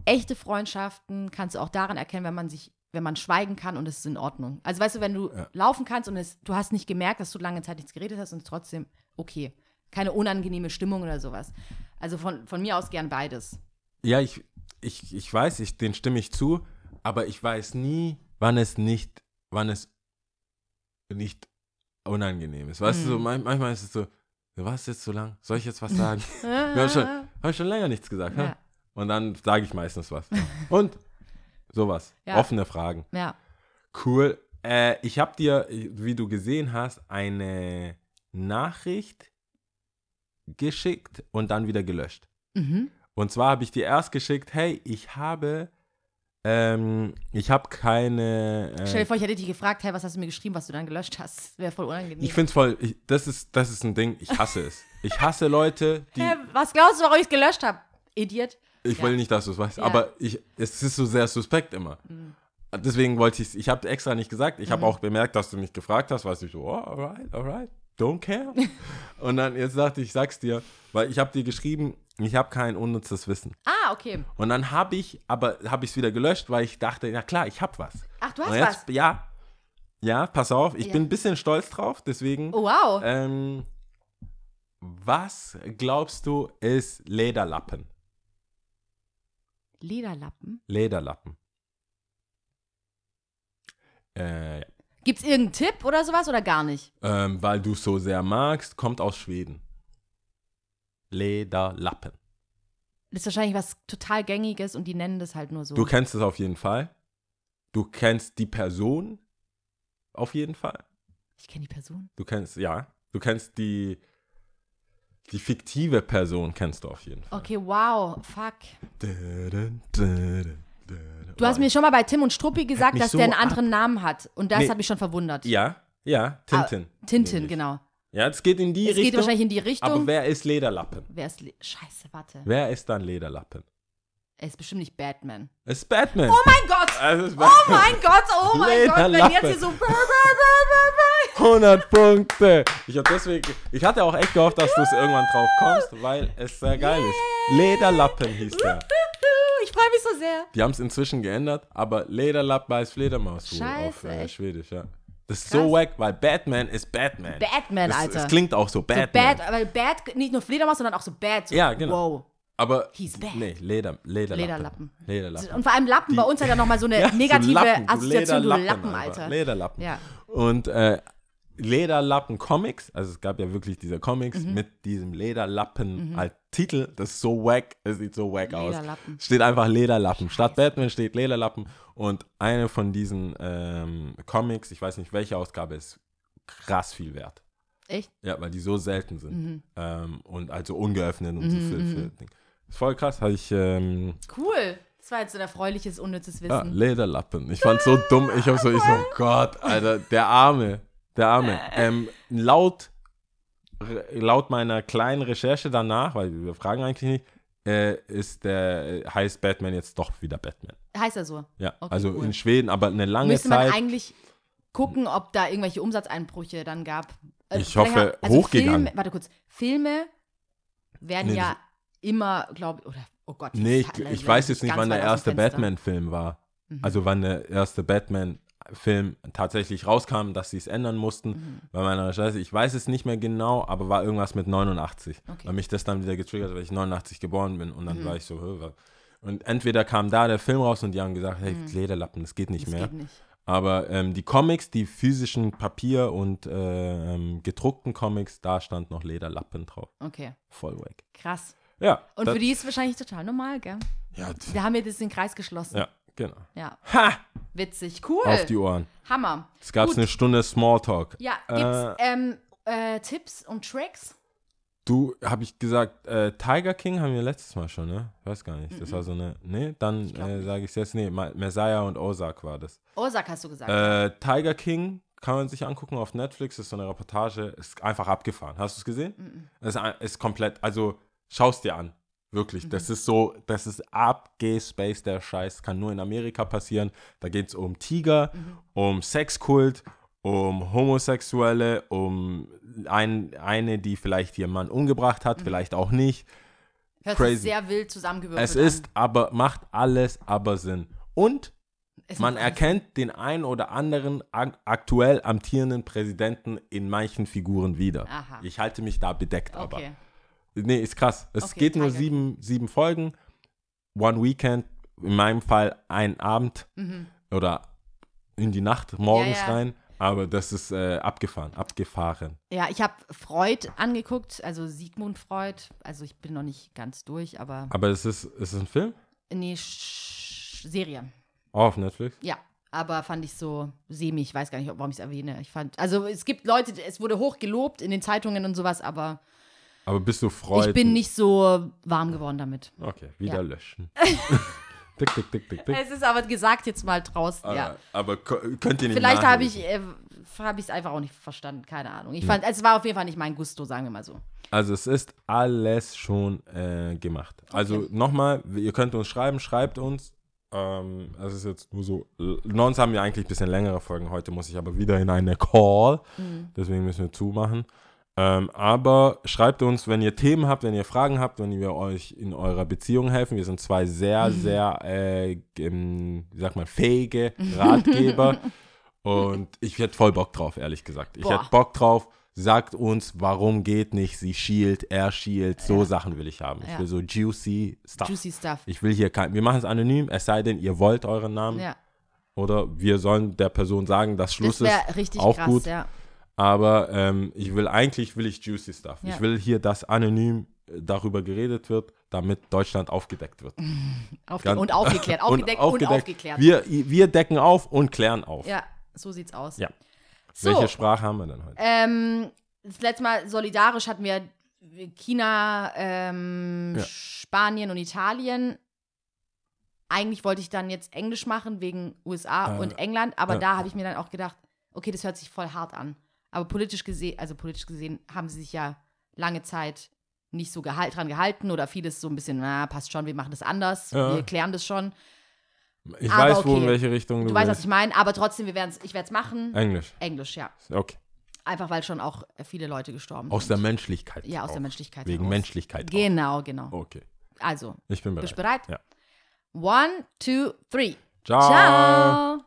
echte Freundschaften kannst du auch daran erkennen, wenn man sich, wenn man schweigen kann und es ist in Ordnung. Also weißt du, wenn du Ja. laufen kannst und es, du hast nicht gemerkt, dass du lange Zeit nichts geredet hast und es ist trotzdem okay. Keine unangenehme Stimmung oder sowas. Also von, von mir aus gern beides. Ja, ich, ich, ich weiß, ich, den stimme ich zu, aber ich weiß nie, wann es nicht, wann es nicht unangenehm ist. Weißt du, so, Mhm. man, manchmal ist es so, du warst jetzt so lang, soll ich jetzt was sagen? Wir haben schon, hab ich schon länger nichts gesagt. Ja. Und dann sage ich meistens was. Und sowas. Ja. Offene Fragen. Ja. Cool. Äh, ich habe dir, wie du gesehen hast, eine Nachricht geschickt und dann wieder gelöscht. Mhm. Und zwar habe ich dir erst geschickt, hey, ich habe, ähm, ich habe keine. Stell dir Äh, vor, ich hätte dich gefragt, hey, was hast du mir geschrieben, was du dann gelöscht hast? Wäre voll unangenehm. ich finde es voll, ich, das, ist, das ist ein Ding, ich hasse es. Ich hasse Leute, die. Hä, was glaubst du, warum ich es gelöscht habe? Idiot. Ich Ja. will nicht, dass du es weißt, Ja. Mhm. aber ich, es ist so sehr suspekt immer. Deswegen wollte ich es, ich habe extra nicht gesagt. Ich habe auch bemerkt, dass du mich gefragt hast, weißt du, so, oh, alright, alright, don't care. Und dann jetzt dachte ich, sag's dir, weil ich habe dir geschrieben, ich habe kein unnützes Wissen. Ah, okay. Und dann habe ich, aber habe ich es wieder gelöscht, weil ich dachte, na klar, ich habe was. Ach, du hast jetzt, was. Ja, ja, pass auf, ich Ja. bin ein bisschen stolz drauf, deswegen. Oh, wow. Ähm, was glaubst du ist Lederlappen? Lederlappen. Lederlappen. Äh, ja. Gibt's irgendeinen Tipp oder sowas oder gar nicht? Ähm, weil du es so sehr magst, kommt aus Schweden. Lederlappen. Das ist wahrscheinlich was total gängiges und die nennen das halt nur so. Du kennst es auf jeden Fall. Du kennst die Person auf jeden Fall. ich kenne die Person. Du kennst, ja. Du kennst die, die fiktive Person kennst du auf jeden Fall. Okay, wow, fuck. Du Du hast mir schon mal bei Tim und Struppi gesagt, dass so der einen ab- anderen Namen hat. Und das Nee. hat mich schon verwundert. Ja, ja, Tintin. Ah, Tintin, Nämlich. genau. Ja, es geht in die Es geht Richtung. wahrscheinlich in die Richtung. aber wer ist Lederlappen? Wer ist. Le Scheiße, warte. Wer ist dann Lederlappen? Er ist bestimmt nicht Batman. Es ist Batman. Oh mein Gott! Es ist Oh mein Gott, oh mein Gott, wenn jetzt hier so. 100 Punkte. Ich, hab deswegen, ich hatte auch echt gehofft, dass du es irgendwann drauf kommst, weil es sehr geil ist. Lederlappen hieß der. Ich freue mich so sehr. Die haben es inzwischen geändert, aber Lederlappe heißt Fledermaus auf Scheiße, äh? Schwedisch, ja. Das ist Krass. so wack, weil Batman ist Batman. Batman, das, Alter. Es klingt auch so, So Batman. bad, weil bad, nicht nur Fledermaus, sondern auch so bad. So, Ja, genau. Wow. aber He's bad. nee, Leder, Lederlappen. Lederlappen. Lederlappen. Und vor allem Lappen, bei uns hat er nochmal so eine Ja, so negative Lappen, du Assoziation, du Lederlappen Lappen. Alter. Lederlappen. Ja. Und äh, Lederlappen Comics, also es gab ja wirklich diese Comics Mhm. mit diesem Lederlappen als Titel, das ist so wack, es sieht so wack aus. Lederlappen. Steht einfach Lederlappen. Statt Batman steht Lederlappen und eine von diesen ähm, Comics, ich weiß nicht welche Ausgabe, ist krass viel wert. Echt? Ja, weil die so selten Mhm. sind ähm, und also ungeöffnet und so für, für Ding. Ist voll krass, habe ich ähm, Cool. Das war jetzt so ein erfreuliches, unnützes ja, Wissen. Lederlappen. Ich fand's so dumm. Ich hab so, ich so, oh Gott, Alter, der Arme, der Arme. Ähm, laut, laut meiner kleinen Recherche danach, weil wir fragen eigentlich nicht, äh, ist der, heißt Batman jetzt doch wieder Batman. heißt er so? Ja, Okay, also cool. in Schweden, aber eine lange Müsste man Zeit. eigentlich gucken, ob da irgendwelche Umsatzeinbrüche dann gab. Äh, Ich hoffe, also hochgegangen. Filme, warte kurz. Filme werden Nee, ja immer, glaube ich, oder, oh Gott. Nee, ich, fa- ich weiß jetzt nicht, wann der erste. Batman-Film war. Also wann der erste Batman-Film tatsächlich rauskam, dass sie es ändern mussten. Mhm. Bei meiner Recherche, ich weiß es nicht mehr genau, aber war irgendwas mit 89. Okay. Mhm. Weil mich das dann wieder getriggert, hat, weil ich 89 geboren bin. Und dann war ich so, "Hö, wa-" Und entweder kam da der Film raus und die haben gesagt, hey, Lederlappen, das geht nicht Mhm. Das mehr. geht nicht. Aber ähm, die Comics, die physischen Papier- und äh, ähm, gedruckten Comics, da stand noch Lederlappen drauf. Okay, Voll weg. krass. Ja. Und das- für die ist es wahrscheinlich total normal, gell? Ja, Wir haben jetzt den Kreis geschlossen. ja, genau. Ja, Ha! witzig. Cool. Auf die Ohren. Hammer. Es gab eine Stunde Smalltalk. Ja, Äh, gibt's ähm, äh, Tipps und Tricks? Du, habe ich gesagt, äh, Tiger King haben wir letztes Mal schon, ne? Weiß gar nicht. Mhm. Das war so eine. Nee, dann äh, sage ich es jetzt. Nee, Messiah und Ozark war das. Ozark hast du gesagt. Äh, Tiger King kann man sich angucken auf Netflix. Das ist so eine Reportage. Ist einfach abgefahren. Hast du es gesehen? Es ist, ist komplett. Also, schaust dir an. Wirklich. Mhm. Das ist so. Das ist abgespaced, der Scheiß. Kann nur in Amerika passieren. Da geht es um Tiger, Mhm. um Sexkult, um Homosexuelle, um ein, eine, die vielleicht ihren Mann umgebracht Mhm. hat, vielleicht auch nicht. Hört crazy. sich sehr wild zusammengewürfelt Es ist an. aber, macht alles aber Sinn. Und Es man erkennt den ein oder anderen ak aktuell amtierenden Präsidenten in manchen Figuren wieder. Aha. Ich halte mich da bedeckt, aber. Nee, ist krass. Es Okay, geht nur sieben, sieben Folgen. One Weekend, in meinem Fall ein Abend oder in die Nacht morgens Mhm. Ja, ja. rein. Aber das ist äh, abgefahren, abgefahren. Ja, ich habe Freud angeguckt, also Sigmund Freud. Also ich bin noch nicht ganz durch, aber Aber es ist, ist es ein Film? nee, Sch Serie. Auch auf Netflix? Ja, aber fand ich so semi. Ich weiß gar nicht, warum ich es erwähne. Ich fand, also es gibt Leute, es wurde hoch gelobt in den Zeitungen und sowas, aber Aber bist du Freud? ich bin nicht so warm geworden damit. Okay, wieder Ja. löschen. tick, tick, tick, tick, tick. Es ist aber gesagt jetzt mal draußen, Aber, ja. aber könnt ihr nicht Vielleicht habe ich äh, habe ich es einfach auch nicht verstanden, keine Ahnung. Ich fand, es war auf jeden Fall nicht mein Gusto, sagen wir mal so. Also es ist alles schon äh, gemacht. Also nochmal, ihr könnt uns schreiben, schreibt uns. Ähm, es ist jetzt nur so, sonst haben wir eigentlich ein bisschen längere Folgen. Heute muss ich aber wieder in eine Call. Deswegen müssen wir zumachen. Ähm, aber schreibt uns, wenn ihr Themen habt, wenn ihr Fragen habt, wenn wir euch in eurer Beziehung helfen. Wir sind zwei sehr, sehr, äh, ähm, wie sagt man, fähige Ratgeber. Und ich hätte voll Bock drauf, ehrlich gesagt. Ich hätte Bock drauf. Sagt uns, warum geht nicht, sie schielt, er schielt, so Sachen will ich haben. Ich Ja. will so juicy Stuff. Juicy Stuff. Ich will hier kein, wir machen es anonym, es sei denn, ihr wollt euren Namen. Ja. Oder wir sollen der Person sagen, dass Schluss das ist. wäre richtig auch krass, gut. ja. Aber ähm, ich will eigentlich will ich juicy Stuff. Ja. Ich will hier, dass anonym äh, darüber geredet wird, damit Deutschland aufgedeckt wird. Aufge Ganz- und aufgeklärt. Aufgedeckt und, aufgeklärt. Wir, wir decken auf und klären auf. Ja, so sieht's aus. Ja. So, Welche Sprache haben wir denn heute? ähm, das letzte Mal solidarisch hatten wir China, ähm, Ja. Spanien und Italien. Eigentlich wollte ich dann jetzt Englisch machen wegen USA Äh, und England, aber ja. da habe ich mir dann auch gedacht, okay, das hört sich voll hart an. Aber politisch gesehen, also politisch gesehen, haben sie sich ja lange Zeit nicht so gehalt, dran gehalten oder vieles so ein bisschen, na, passt schon, wir machen das anders, Ja. wir klären das schon. Ich aber weiß, wo in okay. welche Richtung du, Du weißt, was ich meine, aber trotzdem, wir werden's, ich werde es machen. Englisch. Englisch, ja. Okay. Einfach weil schon auch viele Leute gestorben Aus der sind. Menschlichkeit. Ja, aus auch. der Menschlichkeit. Wegen heraus. Menschlichkeit. auch. Genau, genau. Okay. Also, Ich bin bereit. bist du bereit? Ja. One, two, three. Ciao. Ciao.